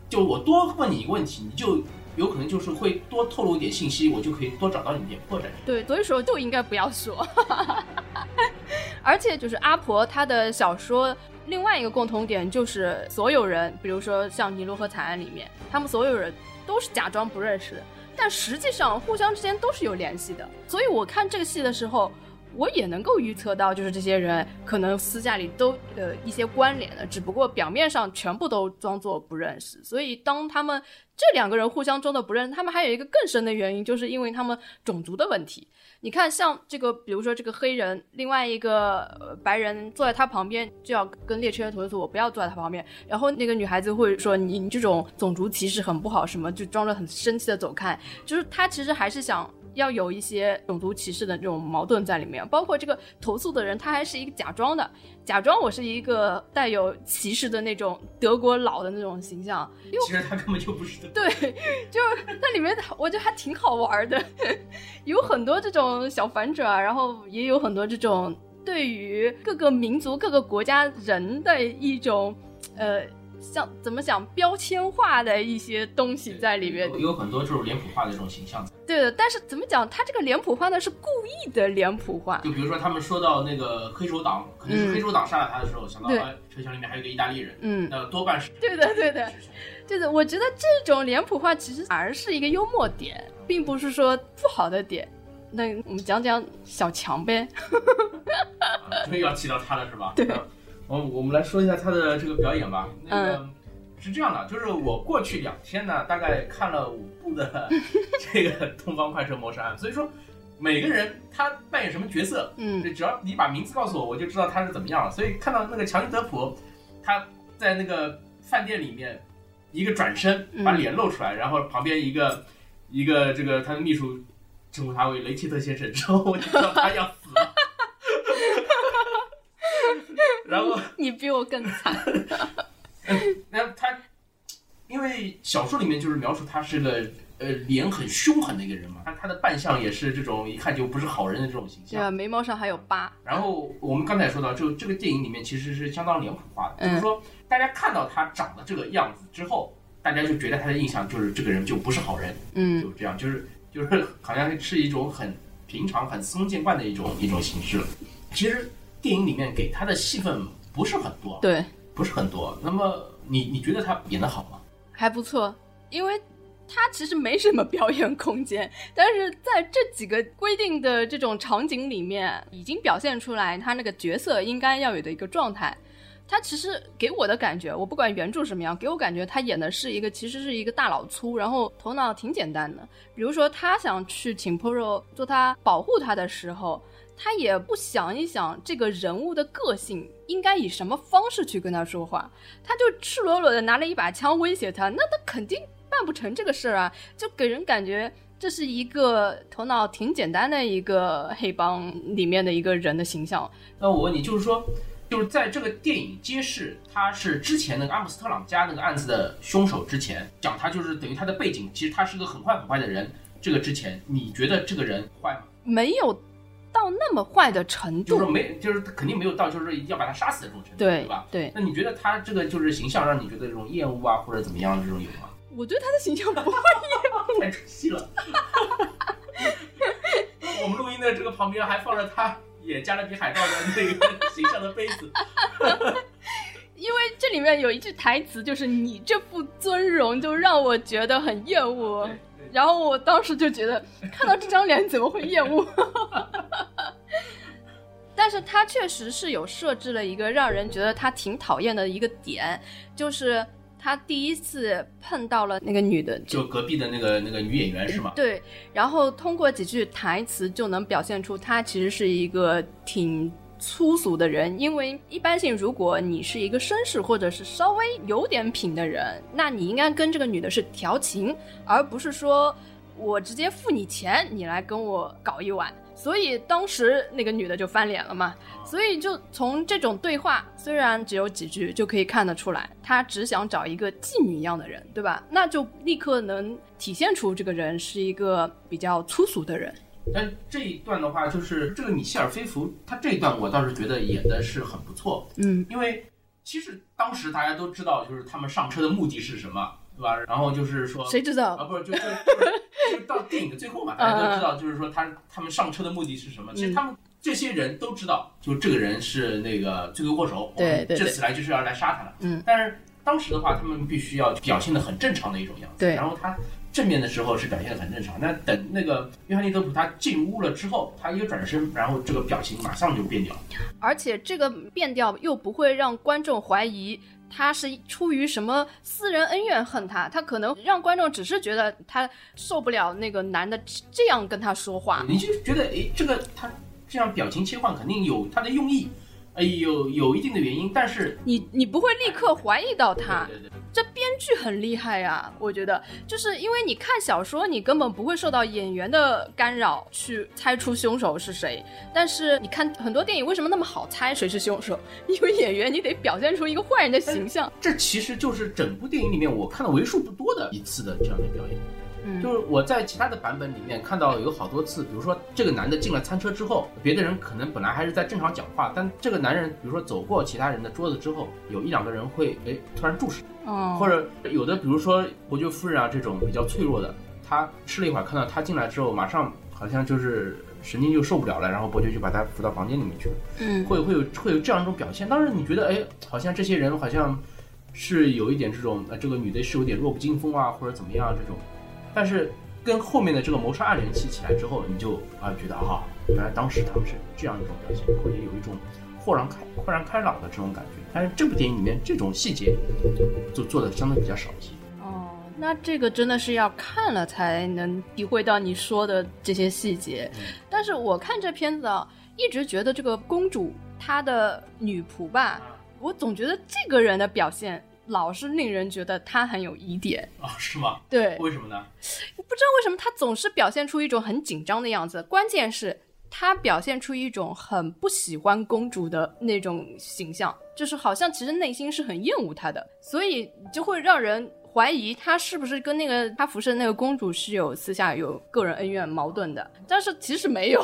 就我多问你一个问题，你就。有可能就是会多透露一点信息，我就可以多找到你一点破绽。对，所以说就应该不要说。而且就是阿婆她的小说另外一个共同点就是所有人，比如说像《尼罗河惨案》里面，他们所有人都是假装不认识，但实际上互相之间都是有联系的。所以我看这个戏的时候。我也能够预测到，就是这些人可能私下里都呃一些关联的，只不过表面上全部都装作不认识。所以当他们这两个人互相装的不认识，他们还有一个更深的原因，就是因为他们种族的问题。你看，像这个，比如说这个黑人，另外一个白人坐在他旁边，就要跟列车员投诉：“我不要坐在他旁边。”然后那个女孩子会说：“你你这种种族歧视很不好，什么就装着很生气的走开。”就是他其实还是想。要有一些种族歧视的这种矛盾在里面，包括这个投诉的人，他还是一个假装的，假装我是一个带有歧视的那种德国佬的那种形象。其实他根本就不是的。对，就那里面我觉得还挺好玩的，有很多这种小反转，然后也有很多这种对于各个民族、各个国家人的一种呃。像怎么讲标签化的一些东西在里面，有很多就是脸谱化的这种形象。对的，但是怎么讲，他这个脸谱化呢是故意的脸谱化。就比如说他们说到那个黑手党，可能是黑手党杀了他的时候，想到车厢里面还有个意大利人，嗯，那多半是。对的，对的，对的。我觉得这种脸谱化其实反而是一个幽默点，并不是说不好的点。那我们讲讲小强呗。终于要提到他了是吧？对。我我们来说一下他的这个表演吧。那个是这样的，就是我过去两天呢，大概看了五部的 这个《东方快车谋杀案》，所以说每个人他扮演什么角色，嗯，只要你把名字告诉我，我就知道他是怎么样了。所以看到那个强尼德普，他在那个饭店里面一个转身把脸露出来，然后旁边一个一个这个他的秘书称呼他为雷切特先生之后，我就知道他要死了。然后你比我更惨。那他，因为小说里面就是描述他是个呃脸很凶狠的一个人嘛，他他的扮相也是这种一看就不是好人的这种形象。对啊，眉毛上还有疤。然后我们刚才说到，就这个电影里面其实是相当脸谱化的，就是说大家看到他长得这个样子之后，大家就觉得他的印象就是这个人就不是好人。嗯，就这样，就是就是好像是一种很平常、很司空见惯的一种一种形式了。其实。电影里面给他的戏份不是很多，对，不是很多。那么你你觉得他演的好吗？还不错，因为他其实没什么表演空间，但是在这几个规定的这种场景里面，已经表现出来他那个角色应该要有的一个状态。他其实给我的感觉，我不管原著什么样，给我感觉他演的是一个其实是一个大老粗，然后头脑挺简单的。比如说他想去请 Poro 做他保护他的时候。他也不想一想这个人物的个性应该以什么方式去跟他说话，他就赤裸裸的拿了一把枪威胁他，那他肯定办不成这个事儿啊，就给人感觉这是一个头脑挺简单的一个黑帮里面的一个人的形象。那我问你，就是说，就是在这个电影揭示他是之前那个阿姆斯特朗家那个案子的凶手之前，讲他就是等于他的背景，其实他是个很坏很坏的人。这个之前，你觉得这个人坏吗？没有到那么坏的程度，就是没，就是肯定没有到就是要把他杀死的这种程度，对对吧？对，那你觉得他这个就是形象让你觉得这种厌恶啊，或者怎么样这种有吗？我对他的形象不会 厌恶太出戏了。我们录音的这个旁边还放着他演《加勒比海盗》的那个 形象的杯子。因为这里面有一句台词，就是你这副尊容就让我觉得很厌恶。然后我当时就觉得，看到这张脸怎么会厌恶？但是他确实是有设置了一个让人觉得他挺讨厌的一个点，就是他第一次碰到了那个女的，就隔壁的那个那个女演员是吗？对，然后通过几句台词就能表现出他其实是一个挺。粗俗的人，因为一般性，如果你是一个绅士或者是稍微有点品的人，那你应该跟这个女的是调情，而不是说我直接付你钱，你来跟我搞一晚。所以当时那个女的就翻脸了嘛。所以就从这种对话，虽然只有几句，就可以看得出来，他只想找一个妓女一样的人，对吧？那就立刻能体现出这个人是一个比较粗俗的人。但这一段的话，就是这个米歇尔·菲弗，他这一段我倒是觉得演的是很不错。嗯，因为其实当时大家都知道，就是他们上车的目的是什么，对吧？然后就是说，谁知道啊？不是，就就就就到电影的最后嘛，大家都知道，就是说他他们上车的目的是什么？其实他们这些人都知道，就这个人是那个罪魁祸首，对对，这次来就是要来杀他的。嗯，但是当时的话，他们必须要表现的很正常的一种样子。对，然后他。正面的时候是表现的很正常，那等那个约翰尼德普他进屋了之后，他一个转身，然后这个表情马上就变掉了。而且这个变掉又不会让观众怀疑他是出于什么私人恩怨恨他，他可能让观众只是觉得他受不了那个男的这样跟他说话。你就觉得，诶，这个他这样表情切换肯定有他的用意。哎，有有一定的原因，但是你你不会立刻怀疑到他，对对对这编剧很厉害呀，我觉得，就是因为你看小说，你根本不会受到演员的干扰去猜出凶手是谁，但是你看很多电影为什么那么好猜谁是凶手？因为演员你得表现出一个坏人的形象，这其实就是整部电影里面我看到为数不多的一次的这样的表演。就是我在其他的版本里面看到有好多次，比如说这个男的进了餐车之后，别的人可能本来还是在正常讲话，但这个男人比如说走过其他人的桌子之后，有一两个人会哎突然注视，哦，或者有的比如说伯爵夫人啊这种比较脆弱的，他吃了一会儿看到他进来之后，马上好像就是神经就受不了了，然后伯爵就把他扶到房间里面去了，嗯，会会有会有这样一种表现。当然你觉得哎，好像这些人好像是有一点这种呃这个女的是有点弱不禁风啊或者怎么样这种，但是。跟后面的这个谋杀案联系起来之后，你就啊觉得啊，原来当时他们是这样一种表现，或者有一种豁然开豁然开朗的这种感觉。但是这部电影里面这种细节就做的相对比较少一些。哦，那这个真的是要看了才能体会到你说的这些细节。但是我看这片子啊，一直觉得这个公主她的女仆吧，我总觉得这个人的表现。老是令人觉得他很有疑点啊？是吗？对，为什么呢？不知道为什么他总是表现出一种很紧张的样子，关键是他表现出一种很不喜欢公主的那种形象，就是好像其实内心是很厌恶她的，所以就会让人。怀疑他是不是跟那个他服侍的那个公主是有私下有个人恩怨矛盾的，但是其实没有。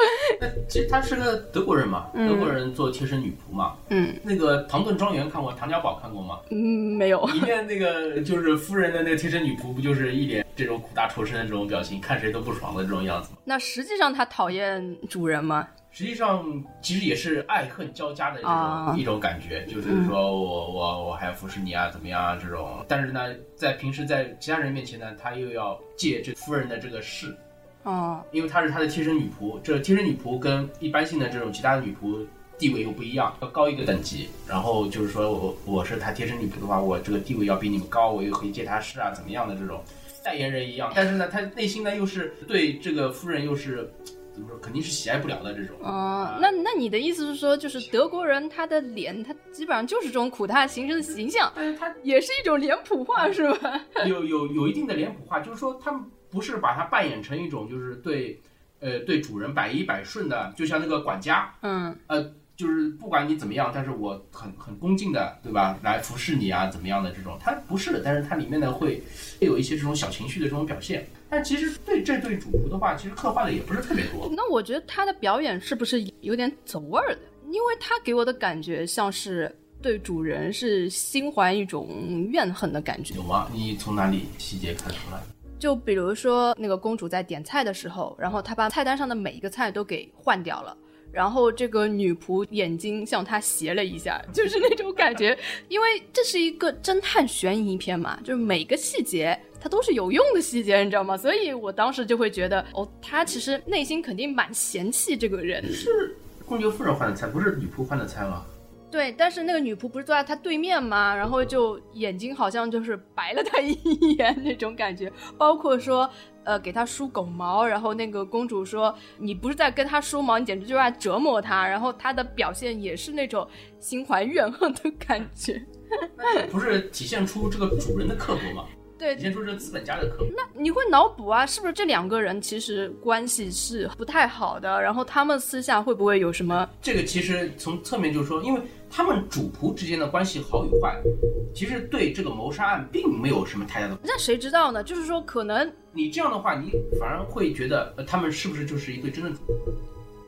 其实他是个德国人嘛，德国人做贴身女仆嘛。嗯，那个《唐顿庄园》看过，《唐家堡》看过吗？嗯，没有。里面那个就是夫人的那个贴身女仆，不就是一脸这种苦大仇深的这种表情，看谁都不爽的这种样子吗？那实际上他讨厌主人吗？实际上，其实也是爱恨交加的这种一种感觉，就是说我我我还要服侍你啊，怎么样啊这种。但是呢，在平时在其他人面前呢，他又要借这夫人的这个势，哦，因为她是他的贴身女仆。这贴身女仆跟一般性的这种其他的女仆地位又不一样，要高一个等级。然后就是说我我是他贴身女仆的话，我这个地位要比你们高，我又可以借他势啊，怎么样的这种代言人一样。但是呢，他内心呢又是对这个夫人又是。怎么说，肯定是喜爱不了的这种。嗯，那那你的意思是说，就是德国人他的脸，他基本上就是这种苦大形成的形象，但是他也是一种脸谱化，是吧？有有有一定的脸谱化，就是说他们不是把它扮演成一种就是对，呃，对主人百依百顺的，就像那个管家，嗯呃，就是不管你怎么样，但是我很很恭敬的，对吧？来服侍你啊，怎么样的这种，他不是的，但是它里面呢会会有一些这种小情绪的这种表现。但其实对这对主仆的话，其实刻画的也不是特别多。那我觉得他的表演是不是有点走味儿的？因为他给我的感觉像是对主人是心怀一种怨恨的感觉。有吗？你从哪里细节看出来？就比如说那个公主在点菜的时候，然后她把菜单上的每一个菜都给换掉了。然后这个女仆眼睛向他斜了一下，就是那种感觉，因为这是一个侦探悬疑片嘛，就是每个细节它都是有用的细节，你知道吗？所以我当时就会觉得，哦，他其实内心肯定蛮嫌弃这个人。是公爵夫人换的菜，不是女仆换的菜吗？对，但是那个女仆不是坐在他对面吗？然后就眼睛好像就是白了他一眼那种感觉，包括说，呃，给他梳狗毛，然后那个公主说你不是在跟他梳毛，你简直就是在折磨他，然后他的表现也是那种心怀怨恨的感觉。那不是体现出这个主人的刻薄吗？对体，现出这个资本家的刻薄。那你会脑补啊，是不是这两个人其实关系是不太好的？然后他们私下会不会有什么？这个其实从侧面就是说，因为他们主仆之间的关系好与坏，其实对这个谋杀案并没有什么太大的。那谁知道呢？就是说可能你这样的话，你反而会觉得，呃，他们是不是就是一对真的主仆？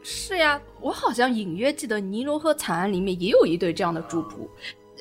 是呀，我好像隐约记得尼罗河惨案里面也有一对这样的主仆，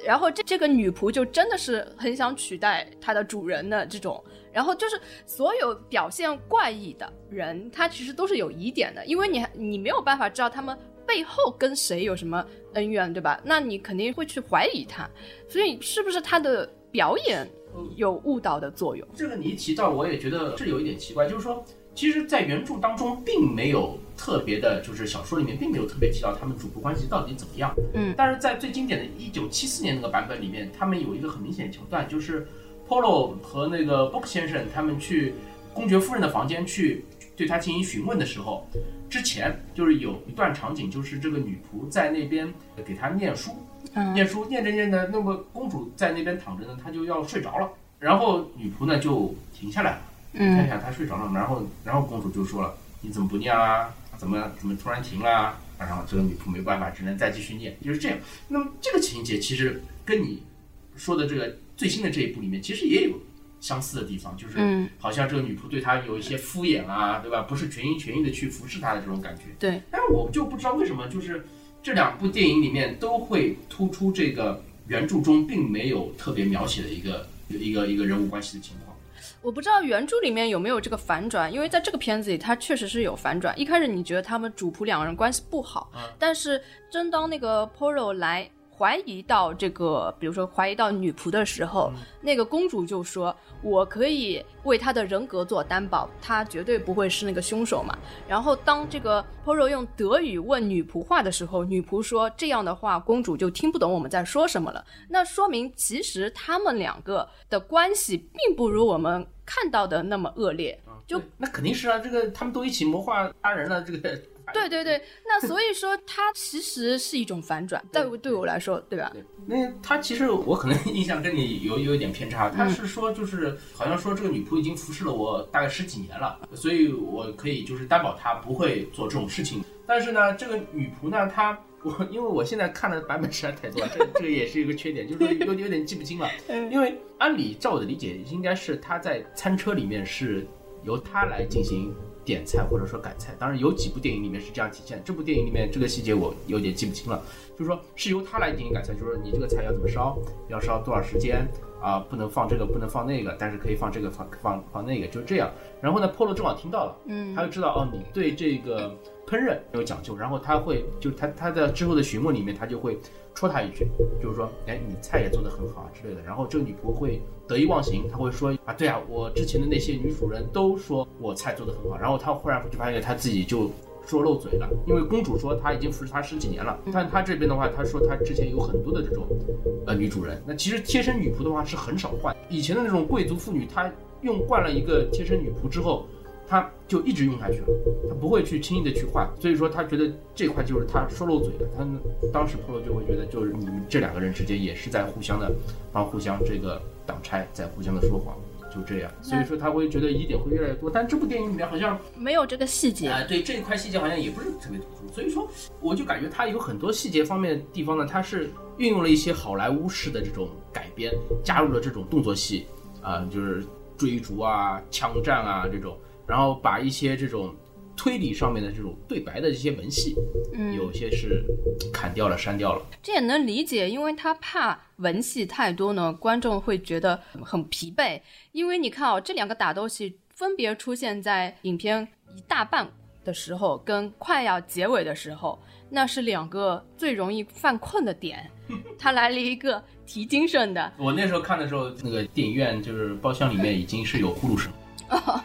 然后这这个女仆就真的是很想取代她的主人的这种，然后就是所有表现怪异的人，他其实都是有疑点的，因为你你没有办法知道他们背后跟谁有什么恩怨，对吧？那你肯定会去怀疑他，所以是不是他的表演有误导的作用？这个你一提到，我也觉得是有一点奇怪，就是说，其实，在原著当中并没有特别的，就是小说里面并没有特别提到他们主仆关系到底怎么样。嗯但是在最经典的一九七四年那个版本里面，他们有一个很明显的桥段，就是 Polo 和那个 Book 先生他们去公爵夫人的房间去对他进行询问的时候，之前就是有一段场景，就是这个女仆在那边给他念书，嗯念书念着念着，那么公主在那边躺着呢，她就要睡着了，然后女仆呢就停下来了。看一嗯下她睡着了，然后然后公主就说了：“你怎么不念啊？怎么怎么突然停了啊？”然后这个女仆没办法，只能再继续念，就是这样。那么这个情节其实跟你说的这个最新的这一部里面其实也有相似的地方，就是嗯，好像这个女仆对她有一些敷衍啊，对吧？不是全心全意的去服侍她的这种感觉。对，但是我就不知道为什么，就是这两部电影里面都会突出这个原著中并没有特别描写的一个一个一个人物关系的情况。我不知道原著里面有没有这个反转，因为在这个片子里，它确实是有反转。一开始你觉得他们主仆两个人关系不好，嗯但是真当那个 Polo 来怀疑到这个，比如说怀疑到女仆的时候，那个公主就说：“我可以为她的人格做担保，她绝对不会是那个凶手嘛。”然后当这个 Poro 用德语问女仆话的时候，女仆说这样的话，公主就听不懂我们在说什么了。那说明其实他们两个的关系并不如我们看到的那么恶劣。就那肯定是啊，这个他们都一起谋划杀人了，这个对对对，那所以说它其实是一种反转，对对我来说，对吧？对，那他其实我可能 印象跟你有有一点偏差，他嗯是说就是好像说这个女仆已经服侍了我大概十几年了，所以我可以就是担保她不会做这种事情。但是呢，这个女仆呢，她我因为我现在看的版本实在太多了，这这个也是一个缺点，就是有有点记不清了。嗯因为按理照我的理解，应该是她在餐车里面是由她来进行。点菜或者说改菜，当然有几部电影里面是这样体现。这部电影里面这个细节我有点记不清了，就是说是由他来进行改菜，就是说你这个菜要怎么烧，要烧多少时间啊、不能放这个，不能放那个，但是可以放这个，放放放那个，就这样。然后呢，Polo 正好听到了，嗯他就知道哦，你对这个烹饪有讲究，然后他会就他他在之后的询问里面，他就会戳他一句，就是说，哎，你菜也做得很好啊之类的。然后这个女仆会得意忘形，她会说啊，对啊，我之前的那些女主人都说我菜做得很好。然后她忽然就发现她自己就说漏嘴了，因为公主说她已经服侍她十几年了，但她这边的话，她说她之前有很多的这种呃女主人。那其实贴身女仆的话是很少换，以前的那种贵族妇女，她用惯了一个贴身女仆之后。他就一直用下去了，他不会去轻易的去换，所以说他觉得这块就是他说漏嘴了，他当时 Polo 就会觉得就是你们这两个人之间也是在互相的帮互相这个挡拆，在互相的说谎。就这样，所以说他会觉得疑点会越来越多，但这部电影里面好像没有这个细节啊，对这一块细节好像也不是特别突出，所以说我就感觉他有很多细节方面的地方呢，他是运用了一些好莱坞式的这种改编，加入了这种动作戏啊，就是追逐啊、枪战啊这种，然后把一些这种。推理上面的这种对白的这些文戏，嗯，有些是砍掉了、删掉了。这也能理解，因为他怕文戏太多呢，观众会觉得很疲惫。因为你看哦，这两个打斗戏分别出现在影片一大半的时候，跟快要结尾的时候，那是两个最容易犯困的点。他来了一个提精神的。我那时候看的时候，那个电影院就是包厢里面已经是有呼噜声。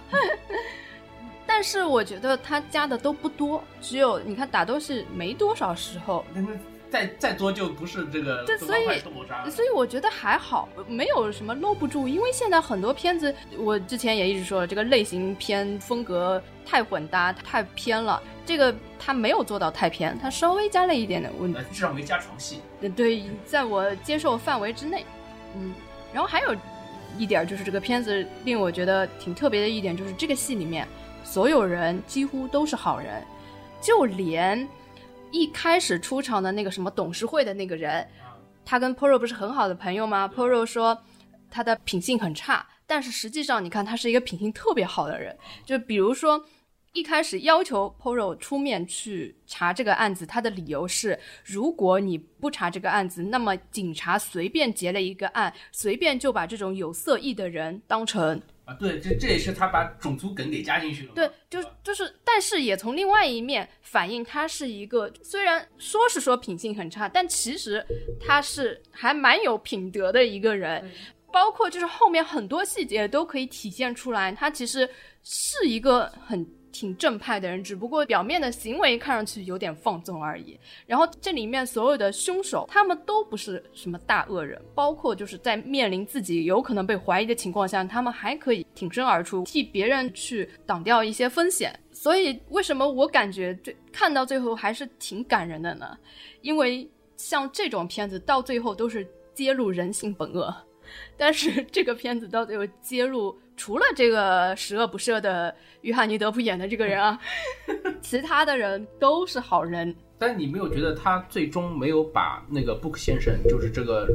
但是我觉得他加的都不多，只有你看打斗是没多少时候，那再再多就不是这个对，所以所以我觉得还好，没有什么搂不住，因为现在很多片子，我之前也一直说了，这个类型片风格太混搭太偏了，这个他没有做到太偏，他稍微加了一点点问题，至少没加床戏，对，在我接受范围之内，嗯，然后还有一点就是这个片子令我觉得挺特别的一点就是这个戏里面。所有人几乎都是好人，就连一开始出场的那个什么董事会的那个人，他跟 Poro 不是很好的朋友吗？Poro 说他的品性很差，但是实际上你看他是一个品性特别好的人。就比如说一开始要求 Poro 出面去查这个案子，他的理由是：如果你不查这个案子，那么警察随便结了一个案，随便就把这种有色艺的人当成。啊，对，这这也是他把种族梗给加进去了。对，就就是，但是也从另外一面反映他是一个虽然说是说品性很差，但其实他是还蛮有品德的一个人，包括就是后面很多细节都可以体现出来，他其实是一个很。挺正派的人，只不过表面的行为看上去有点放纵而已。然后这里面所有的凶手，他们都不是什么大恶人，包括就是在面临自己有可能被怀疑的情况下，他们还可以挺身而出，替别人去挡掉一些风险。所以为什么我感觉最看到最后还是挺感人的呢？因为像这种片子到最后都是揭露人性本恶，但是这个片子到最后揭露。除了这个十恶不赦的约翰尼·德普演的这个人啊，其他的人都是好人。但你没有觉得他最终没有把那个 Book 先生，就是这个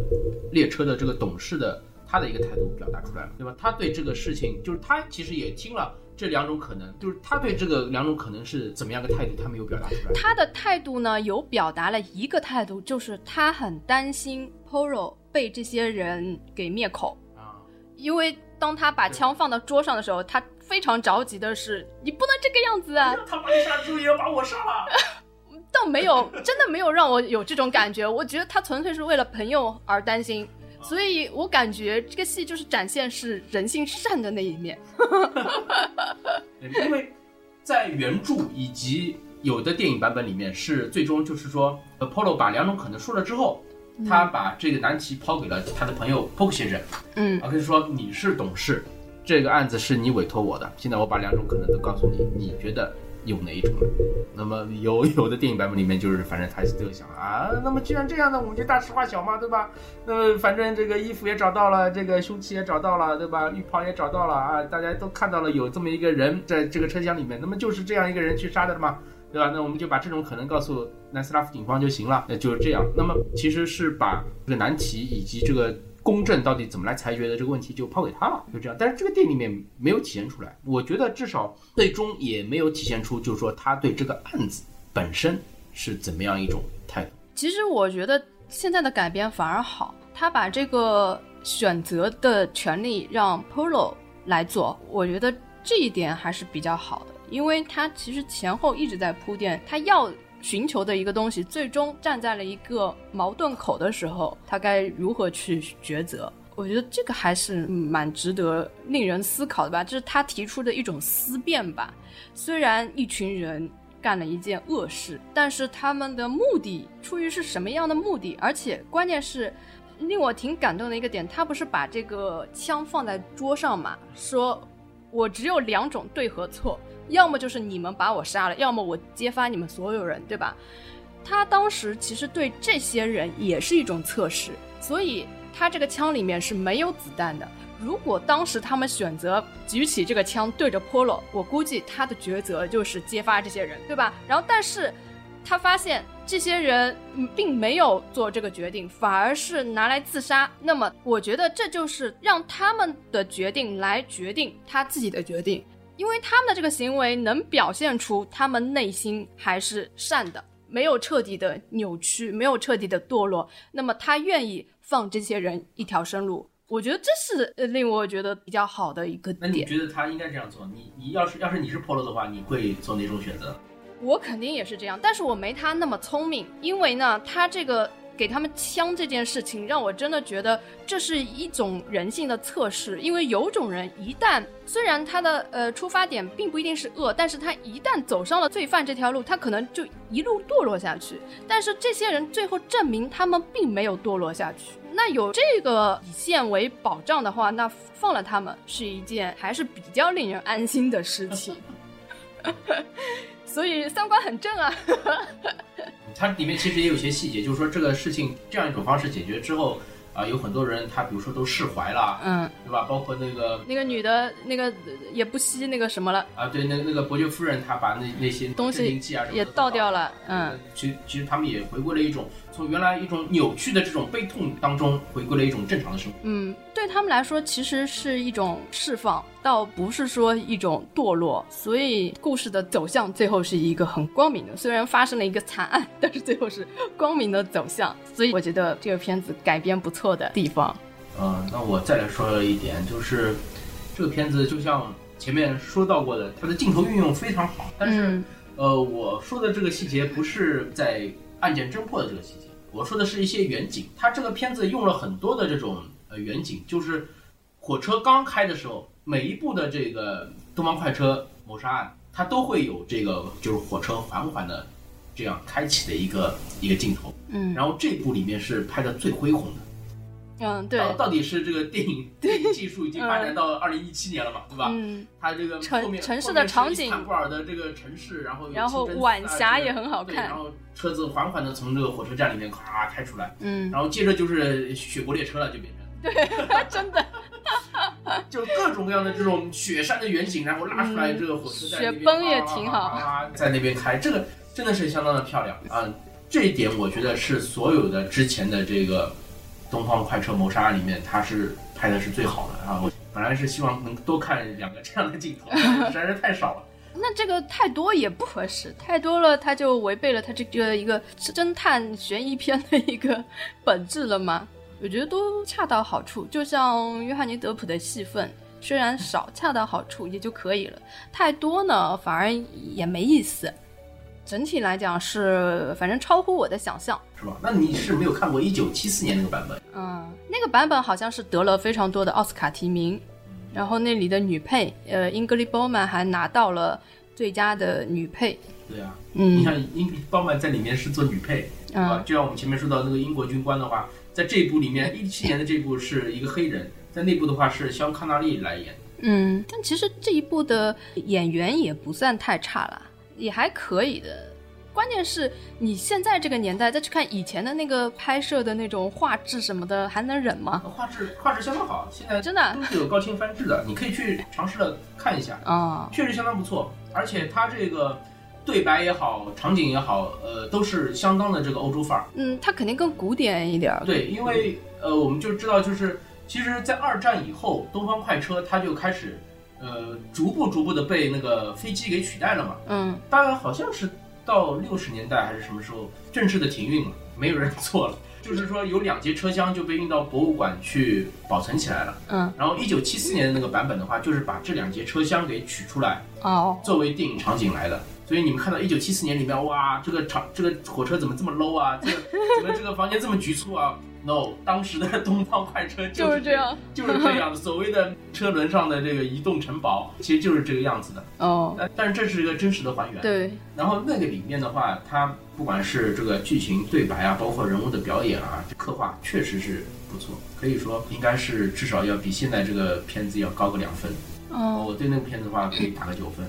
列车的这个董事的他的一个态度表达出来了，对吧？他对这个事情，就是他其实也听了这两种可能，就是他对这个两种可能是怎么样个态度，他没有表达出来。他的态度呢，有表达了一个态度，就是他很担心 Poro 被这些人给灭口啊，因为。当他把枪放到桌上的时候，他非常着急的是：“你不能这个样子啊！”他把你杀之后也要把我杀了。倒没有，真的没有让我有这种感觉。我觉得他纯粹是为了朋友而担心，所以我感觉这个戏就是展现是人性善的那一面。因为在原著以及有的电影版本里面，是最终就是说，Apollo 把两种可能说了之后。他把这个难题抛给了他的朋友 Poke 先生，嗯，而且说你是董事，这个案子是你委托我的，现在我把两种可能都告诉你，你觉得有哪一种呢？那么有有的电影版本里面就是，反正他就想啊，那么既然这样呢，我们就大事化小嘛，对吧？那么反正这个衣服也找到了，这个凶器也找到了，对吧？浴袍也找到了啊，大家都看到了有这么一个人在这个车厢里面，那么就是这样一个人去杀的嘛。对吧？那我们就把这种可能告诉南斯拉夫警方就行了。那就是这样。那么其实是把这个难题以及这个公正到底怎么来裁决的这个问题就抛给他了，就这样。但是这个电影里面没有体现出来。我觉得至少最终也没有体现出，就是说他对这个案子本身是怎么样一种态度。其实我觉得现在的改编反而好，他把这个选择的权利让 Polo 来做，我觉得这一点还是比较好的。因为他其实前后一直在铺垫，他要寻求的一个东西，最终站在了一个矛盾口的时候，他该如何去抉择？我觉得这个还是蛮值得令人思考的吧。这是他提出的一种思辨吧。虽然一群人干了一件恶事，但是他们的目的出于是什么样的目的？而且关键是令我挺感动的一个点，他不是把这个枪放在桌上嘛，说。我只有两种对和错，要么就是你们把我杀了，要么我揭发你们所有人，对吧？他当时其实对这些人也是一种测试，所以他这个枪里面是没有子弹的。如果当时他们选择举起这个枪对着 Polo，我估计他的抉择就是揭发这些人，对吧？然后，但是他发现这些人并没有做这个决定，反而是拿来自杀。那么，我觉得这就是让他们的决定来决定他自己的决定，因为他们的这个行为能表现出他们内心还是善的，没有彻底的扭曲，没有彻底的堕落。那么，他愿意放这些人一条生路。我觉得这是呃令我觉得比较好的一个点。那你觉得他应该这样做？你你要是要是你是 Polo 的话，你会做哪种选择？我肯定也是这样，但是我没他那么聪明，因为呢，他这个给他们枪这件事情，让我真的觉得这是一种人性的测试。因为有种人一旦虽然他的呃出发点并不一定是恶，但是他一旦走上了罪犯这条路，他可能就一路堕落下去。但是这些人最后证明他们并没有堕落下去。那有这个底线为保障的话，那放了他们是一件还是比较令人安心的事情。所以三观很正啊。它里面其实也有些细节，就是说这个事情这样一种方式解决之后。啊，有很多人他比如说都释怀了，嗯，对吧？包括那个那个女的，那个也不惜那个什么了啊，对，那那个伯爵夫人，她把那那些东西也倒掉了，嗯，其其实他们也回归了一种从原来一种扭曲的这种悲痛当中回归了一种正常的生活，嗯，对他们来说其实是一种释放，倒不是说一种堕落，所以故事的走向最后是一个很光明的，虽然发生了一个惨案，但是最后是光明的走向，所以我觉得这个片子改编不错。错的地方，嗯，那我再来说一点，就是这个片子就像前面说到过的，它的镜头运用非常好。但是，呃，我说的这个细节不是在案件侦破的这个细节，我说的是一些远景。它这个片子用了很多的这种呃远景，就是火车刚开的时候，每一部的这个东方快车谋杀案，它都会有这个就是火车缓缓的这样开启的一个一个镜头。嗯，然后这部里面是拍的最恢宏的。嗯，对，到底是这个电影电影技术已经发展到二零一七年了嘛，对吧？嗯，它这个城城市的场景，坦布尔的这个城市，然后然后晚霞也很好看，然后车子缓缓的从这个火车站里面咔开出来，嗯，然后接着就是雪国列车了，就变成对，真的，就各种各样的这种雪山的远景，然后拉出来这个火车站雪崩也挺好，在那边开，这个真的是相当的漂亮啊！这一点我觉得是所有的之前的这个。东方快车谋杀案里面，他是拍的是最好的啊！我本来是希望能多看两个这样的镜头，实在是太少了。那这个太多也不合适，太多了他就违背了他这个一个侦探悬疑片的一个本质了吗？我觉得都恰到好处，就像约翰尼·德普的戏份，虽然少，恰到好处也就可以了。太多呢，反而也没意思。整体来讲是，反正超乎我的想象，是吧？那你是没有看过一九七四年那个版本？嗯，那个版本好像是得了非常多的奥斯卡提名，然后那里的女配，呃，英格丽·褒曼还拿到了最佳的女配。对啊，嗯，你看英格丽·褒曼在里面是做女配，啊，就像我们前面说到那个英国军官的话，在这一部里面，一七年的这部是一个黑人，在那部的话是肖康纳利来演。嗯，但其实这一部的演员也不算太差了。也还可以的，关键是你现在这个年代再去看以前的那个拍摄的那种画质什么的，还能忍吗？画质画质相当好，现在真的都是有高清翻制的，你可以去尝试的看一下啊，确实相当不错。而且它这个对白也好，场景也好，呃，都是相当的这个欧洲范儿。嗯，它肯定更古典一点。对，因为呃，我们就知道，就是其实，在二战以后，东方快车它就开始。呃，逐步逐步的被那个飞机给取代了嘛。嗯，当然好像是到六十年代还是什么时候正式的停运了，没有人 坐了。就是说有两节车厢就被运到博物馆去保存起来了。嗯，然后一九七四年的那个版本的话，就是把这两节车厢给取出来，哦，作为电影场景来的。所以你们看到一九七四年里面，哇，这个场这个火车怎么这么 low 啊？这个怎么 这个房间这么局促啊？no，当时的东方快车就是这样，就是这样的。所谓的车轮上的这个移动城堡，其实就是这个样子的。哦，但但是这是一个真实的还原。对。然后那个里面的话，它不管是这个剧情对白啊，包括人物的表演啊，刻画确实是不错，可以说应该是至少要比现在这个片子要高个两分。哦，我对那个片子的话可以打个九分。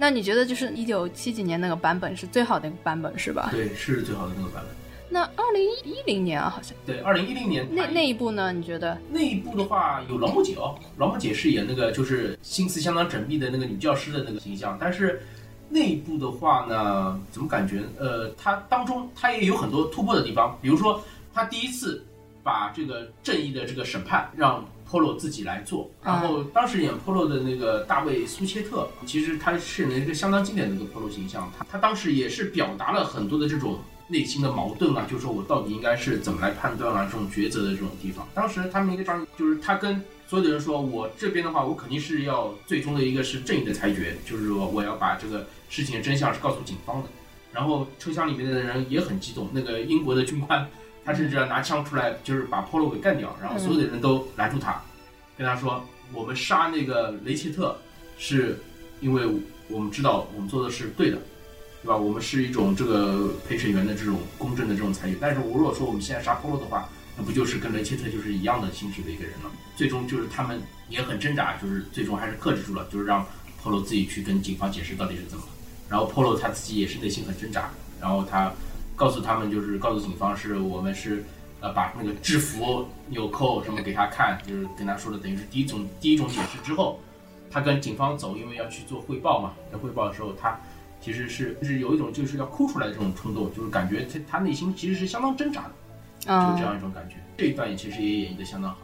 那你觉得就是一九七几年那个版本是最好的一个版本是吧？对，是最好的那个版本。那二零一零年啊，好像对，二零一零年那那一部呢？你觉得？那一部的话有劳模姐哦，劳模姐饰演那个就是心思相当缜密的那个女教师的那个形象，但是那一部的话呢，怎么感觉呃，它当中它也有很多突破的地方，比如说他第一次把这个正义的这个审判让 Polo 自己来做，然后当时演 Polo 的那个大卫苏切特，其实他是演了一个相当经典的一个 Polo 形象，他他当时也是表达了很多的这种。内心的矛盾啊，就是说我到底应该是怎么来判断啊，这种抉择的这种地方。当时他们一个场景就是他跟所有的人说，我这边的话，我肯定是要最终的一个是正义的裁决，就是说我要把这个事情的真相是告诉警方的。然后车厢里面的人也很激动，那个英国的军官他甚至要拿枪出来，就是把 Polo 给干掉。然后所有的人都拦住他，跟他说，我们杀那个雷切特是因为我们知道我们做的是对的。对吧？我们是一种这个陪审员的这种公正的这种裁决，但是我如果说我们现在杀 Polo 的话，那不就是跟雷切特就是一样的性质的一个人了？最终就是他们也很挣扎，就是最终还是克制住了，就是让 Polo 自己去跟警方解释到底是怎么。然后 Polo 他自己也是内心很挣扎，然后他告诉他们，就是告诉警方是我们是呃把那个制服纽扣什么给他看，就是跟他说的等于是第一种第一种解释之后，他跟警方走，因为要去做汇报嘛，在汇报的时候他。其实是是有一种就是要哭出来的这种冲动，就是感觉他他内心其实是相当挣扎的，就这样一种感觉。这一段也其实也演绎的相当好。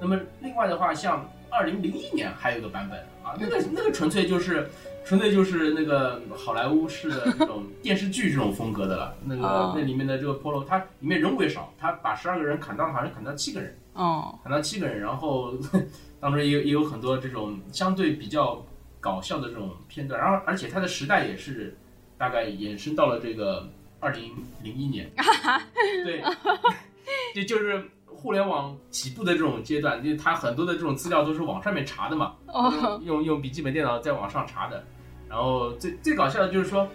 那么另外的话，像二零零一年还有一个版本啊，那个那个纯粹就是纯粹就是那个好莱坞式的这种 电视剧这种风格的了。那个那里面的这个 Polo，它里面人物也少，他把十二个人砍到好像砍到七个人，哦，砍到七个人，然后 当中也有也有很多这种相对比较。搞笑的这种片段，然后而且它的时代也是大概延伸到了这个二零零一年，对，就就是互联网起步的这种阶段，因为他很多的这种资料都是网上面查的嘛，用用笔记本电脑在网上查的，然后最最搞笑的就是说，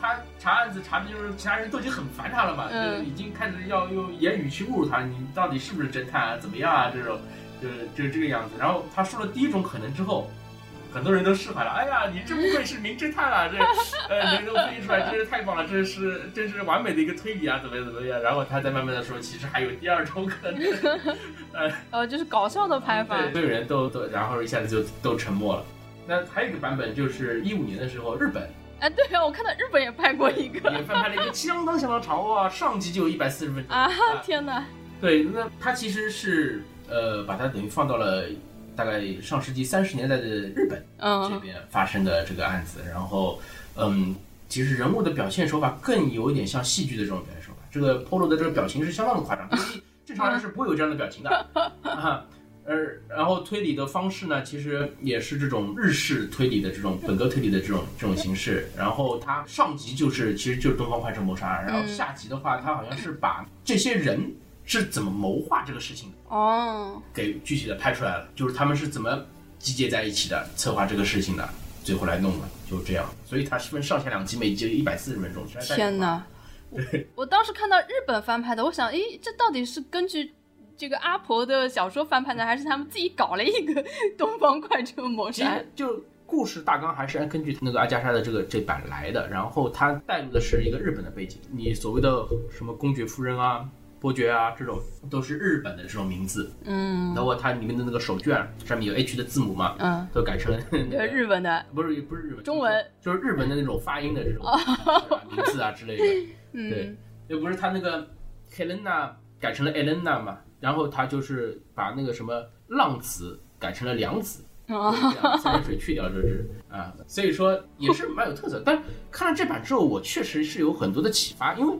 他查案子查的就是其他人都已经很烦他了嘛，就已经开始要用言语去侮辱他，你到底是不是侦探啊，怎么样啊，这种就是就是这个样子，然后他说了第一种可能之后。很多人都释怀了，哎呀，你真不愧是名侦探啊！这，呃，能够推出来真是太棒了，这是真是完美的一个推理啊，怎么样怎么样？然后他再慢慢的说，其实还有第二种可能，呃，呃，就是搞笑的拍法。对，所有人都都，然后一下子就都沉默了。那还有一个版本就是一五年的时候，日本，哎，对啊，我看到日本也拍过一个，也翻拍了一个相当相当长哇，上集就有一百四十分钟啊！天哪，对，那他其实是呃，把它等于放到了。大概上世纪三十年代的日本这边发生的这个案子，然后，嗯，其实人物的表现手法更有一点像戏剧的这种表现手法。这个 Polo 的这个表情是相当的夸张，正常人是不会有这样的表情的。啊，而然后推理的方式呢，其实也是这种日式推理的这种本格推理的这种这种形式。然后它上集就是其实就是东方快车谋杀案，然后下集的话，它好像是把这些人。是怎么谋划这个事情的？哦，给具体的拍出来了，就是他们是怎么集结在一起的，策划这个事情的，最后来弄的，就这样。所以它是分上下两集，每集一百四十分钟。天哪！对，我当时看到日本翻拍的，我想，诶，这到底是根据这个阿婆的小说翻拍的，还是他们自己搞了一个《东方快车谋杀案》？就故事大纲还是按根据那个阿加莎的这个这版来的，然后它带入的是一个日本的背景，你所谓的什么公爵夫人啊。伯爵啊，这种都是日本的这种名字，嗯，包括它里面的那个手绢上面有 H 的字母嘛，嗯，都改成了日本的，不是不是日本中文，就是日本的那种发音的这种名字啊之类的，对，又不是他那个 Helena 改成了 Elena 嘛，然后他就是把那个什么浪子改成了良子，三点水去掉这是。啊，所以说也是蛮有特色。但看了这版之后，我确实是有很多的启发，因为。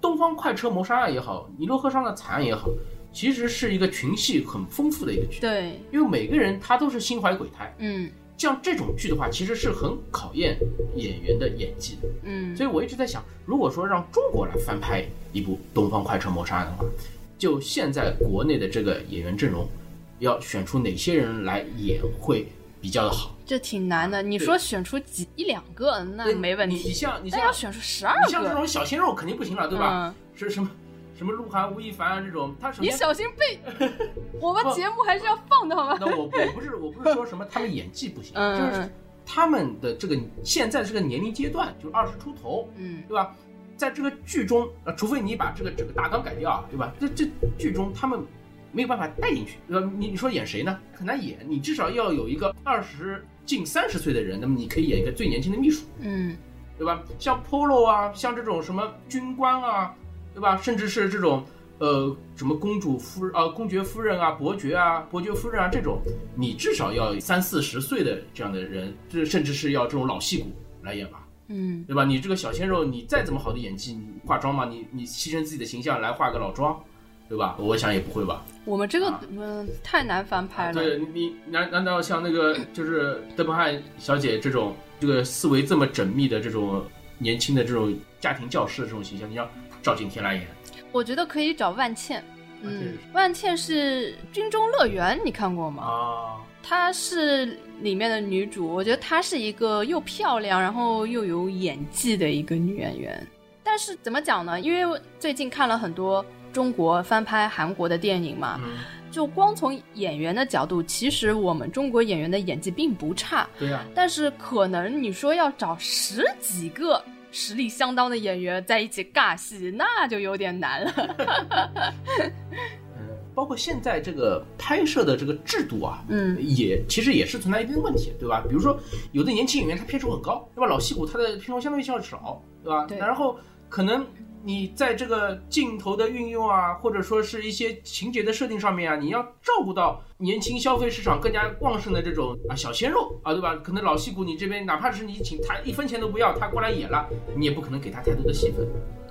东方快车谋杀案也好，尼罗河上的惨案也好，其实是一个群戏很丰富的一个剧。对，因为每个人他都是心怀鬼胎。嗯，像这种剧的话，其实是很考验演员的演技的。嗯，所以我一直在想，如果说让中国来翻拍一部《东方快车谋杀案》的话，就现在国内的这个演员阵容，要选出哪些人来演会比较的好？这挺难的，你说选出几一两个那没问题。你像你像要选出十二个，你像这种小鲜肉肯定不行了，对吧？是什么什么鹿晗、吴亦凡啊这种，他首先你小心被 我们节目还是要放的好吗？那我我不是我不是说什么他们演技不行，嗯就是他们的这个现在这个年龄阶段，就是二十出头，嗯对吧？在这个剧中，呃，除非你把这个整个大纲改掉啊，对吧？这这剧中他们没有办法带进去，呃？你你说演谁呢？很难演，你至少要有一个二十近三十岁的人，那么你可以演一个最年轻的秘书，嗯对吧？像 Polo 啊，像这种什么军官啊，对吧？甚至是这种呃什么公主夫人啊、公爵夫人啊、伯爵啊、伯爵夫人啊这种，你至少要三四十岁的这样的人，这甚至是要这种老戏骨来演吧，嗯对吧？你这个小鲜肉，你再怎么好的演技，你化妆嘛，你你牺牲自己的形象来化个老妆，对吧？我想也不会吧。我们这个啊嗯太难翻拍了。对你难难道像那个就是德本汉小姐这种这个思维这么缜密的这种年轻的这种家庭教师的这种形象，你要赵景天来演？我觉得可以找万茜。嗯，万茜是《军中乐园》，你看过吗？啊，她是里面的女主，我觉得她是一个又漂亮，然后又有演技的一个女演员。但是怎么讲呢？因为最近看了很多中国翻拍韩国的电影嘛，嗯，就光从演员的角度，其实我们中国演员的演技并不差，对呀、但是可能你说要找十几个实力相当的演员在一起尬戏，那就有点难了。嗯，包括现在这个拍摄的这个制度啊，嗯也其实也是存在一定的问题，对吧？比如说有的年轻演员他片酬很高，对吧？老戏骨他的片酬相对较少，对吧？对然后可能你在这个镜头的运用啊，或者说是一些情节的设定上面啊，你要照顾到年轻消费市场更加旺盛的这种啊小鲜肉啊，对吧？可能老戏骨你这边哪怕是你请他一分钱都不要，他过来演了，你也不可能给他太多的戏份。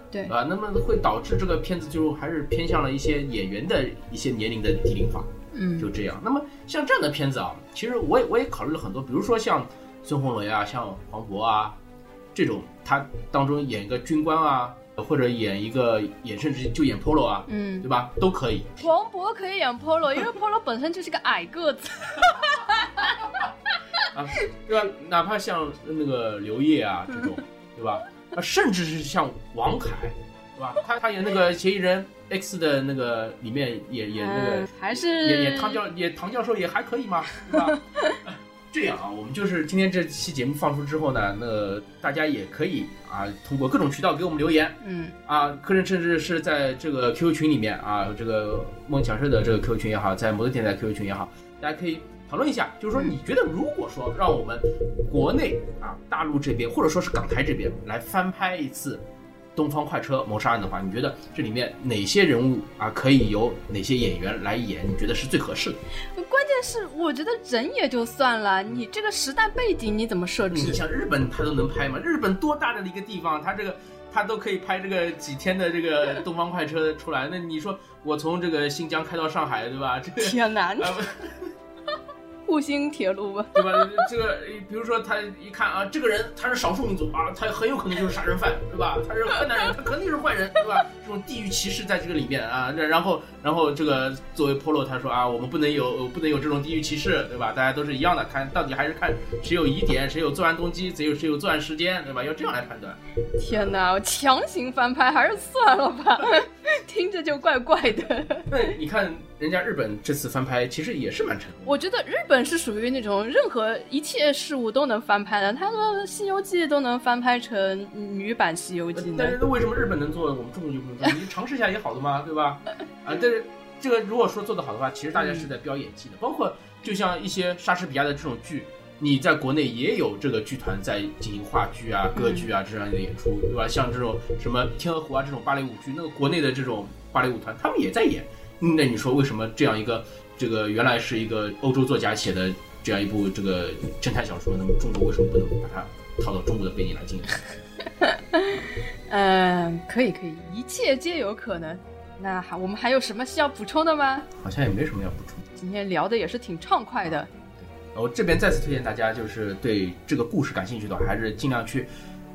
对啊，那么会导致这个片子就还是偏向了一些演员的一些年龄的低龄化，嗯就这样。那么像这样的片子啊，其实我也我也考虑了很多，比如说像孙红雷啊，像黄渤啊，这种他当中演一个军官啊，或者演一个演甚至就演 Polo 啊，嗯对，吧？都可以。黄渤可以演 Polo，因为 Polo 本身就是个矮个子。啊，对吧？哪怕像那个刘烨啊这种，对吧？啊，甚至是像王凯，对吧？他他演那个嫌疑人 X 的那个里面演演那个嗯，还是演演唐教演唐教授也还可以嘛，对吧？这样啊，我们就是今天这期节目放出之后呢，那大家也可以啊，通过各种渠道给我们留言嗯啊，客人甚至是在这个 QQ 群里面啊，这个梦想社的这个 QQ 群也好，在摩托电台 QQ 群也好，大家可以讨论一下，就是说你觉得如果说让我们国内啊大陆这边或者说是港台这边来翻拍一次。东方快车谋杀案的话，你觉得这里面哪些人物啊可以由哪些演员来演？你觉得是最合适的？关键是我觉得人也就算了，你这个时代背景你怎么设你置？像日本，他都能拍吗？日本多大的一个地方，他这个他都可以拍这个几天的这个东方快车出来。那你说我从这个新疆开到上海，对吧？这个天哪，啊 沪兴铁路吧？对吧？这个比如说他一看啊，这个人他是少数民族啊，他很有可能就是杀人犯，对吧？他是河南人，他肯定是坏人，对吧？这种地域歧视在这个里面啊，那然后然后这个作为 Polo 他说啊，我们不能有不能有这种地域歧视，对吧？大家都是一样的，看到底还是看谁有疑点，谁有作案动机，谁有谁有作案时间，对吧？要这样来判断。天哪，我强行翻拍还是算了吧，听着就怪怪的。那你看人家日本这次翻拍其实也是蛮成功的。我觉得日本是属于那种任何一切事物都能翻拍的，他的《西游记》都能翻拍成女版《西游记》但呢。是为什么日本能做，我们中国就不能做？你尝试一下也好的嘛，对吧？啊，但是这个如果说做得好的话，其实大家是在飙演技的，包括就像一些莎士比亚的这种剧，你在国内也有这个剧团在进行话剧啊、歌剧啊这样的演出，对吧？像这种什么《天鹅湖》啊这种芭蕾舞剧，那个国内的这种芭蕾舞团他们也在演。嗯那你说为什么这样一个这个原来是一个欧洲作家写的这样一部这个侦探小说，那么中国为什么不能把它套到中国的背景来进行？嗯，可以可以，一切皆有可能。那还我们还有什么需要补充的吗？好像也没什么要补充。今天聊的也是挺畅快的。我这边再次推荐大家，就是对这个故事感兴趣的话，还是尽量去，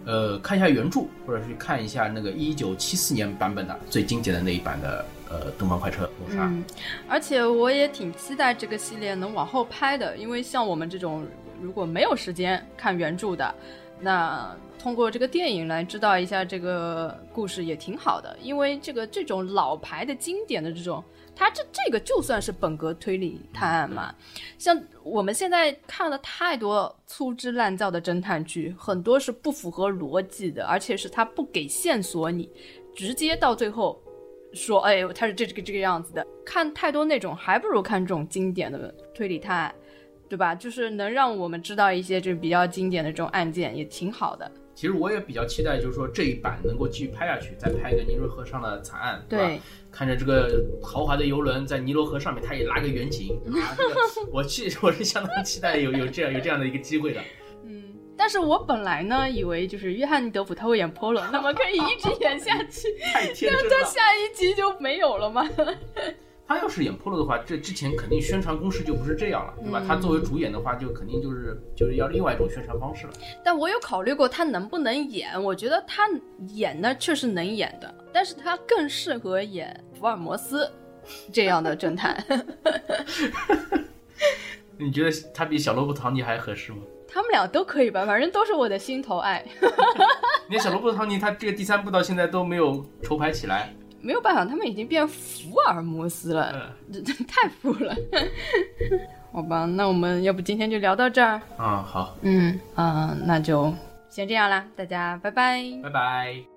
呃，看一下原著，或者去看一下那个一九七四年版本的最经典的那一版的呃《东方快车谋杀》。嗯，而且我也挺期待这个系列能往后拍的，因为像我们这种如果没有时间看原著的，那通过这个电影来知道一下这个故事也挺好的，因为这个这种老牌的经典的这种，它这这个就算是本格推理探案嘛。像我们现在看了太多粗制滥造的侦探剧，很多是不符合逻辑的，而且是他不给线索你，直接到最后说，哎，他是这这个这个样子的。看太多那种，还不如看这种经典的推理探案。对吧？就是能让我们知道一些就比较经典的这种案件，也挺好的。其实我也比较期待，就是说这一版能够继续拍下去，再拍一个尼罗河上的惨案，对吧？看着这个豪华的游轮在尼罗河上面，它也拉个远景啊，这个 我去我是相当期待有有这样有这样的一个机会的。嗯，但是我本来呢以为就是约翰尼德普他会演 Polo，那么可以一直演下去，太天真了。他下一集就没有了吗？他要是演 Polo 的话，这之前肯定宣传攻势就不是这样了，对吧？他作为主演的话，就肯定就是就是要另外一种宣传方式了。但我有考虑过他能不能演，我觉得他演呢确实能演的，但是他更适合演福尔摩斯这样的侦探。你觉得他比小罗伯特·唐尼还合适吗？他们俩都可以吧，反正都是我的心头爱。你看小罗伯特·唐尼，他这个第三部到现在都没有筹拍起来。没有办法，他们已经变福尔摩斯了，这这 太富了。好吧，那我们要不今天就聊到这儿？啊，好。嗯嗯，那就先这样啦，大家拜拜，拜拜。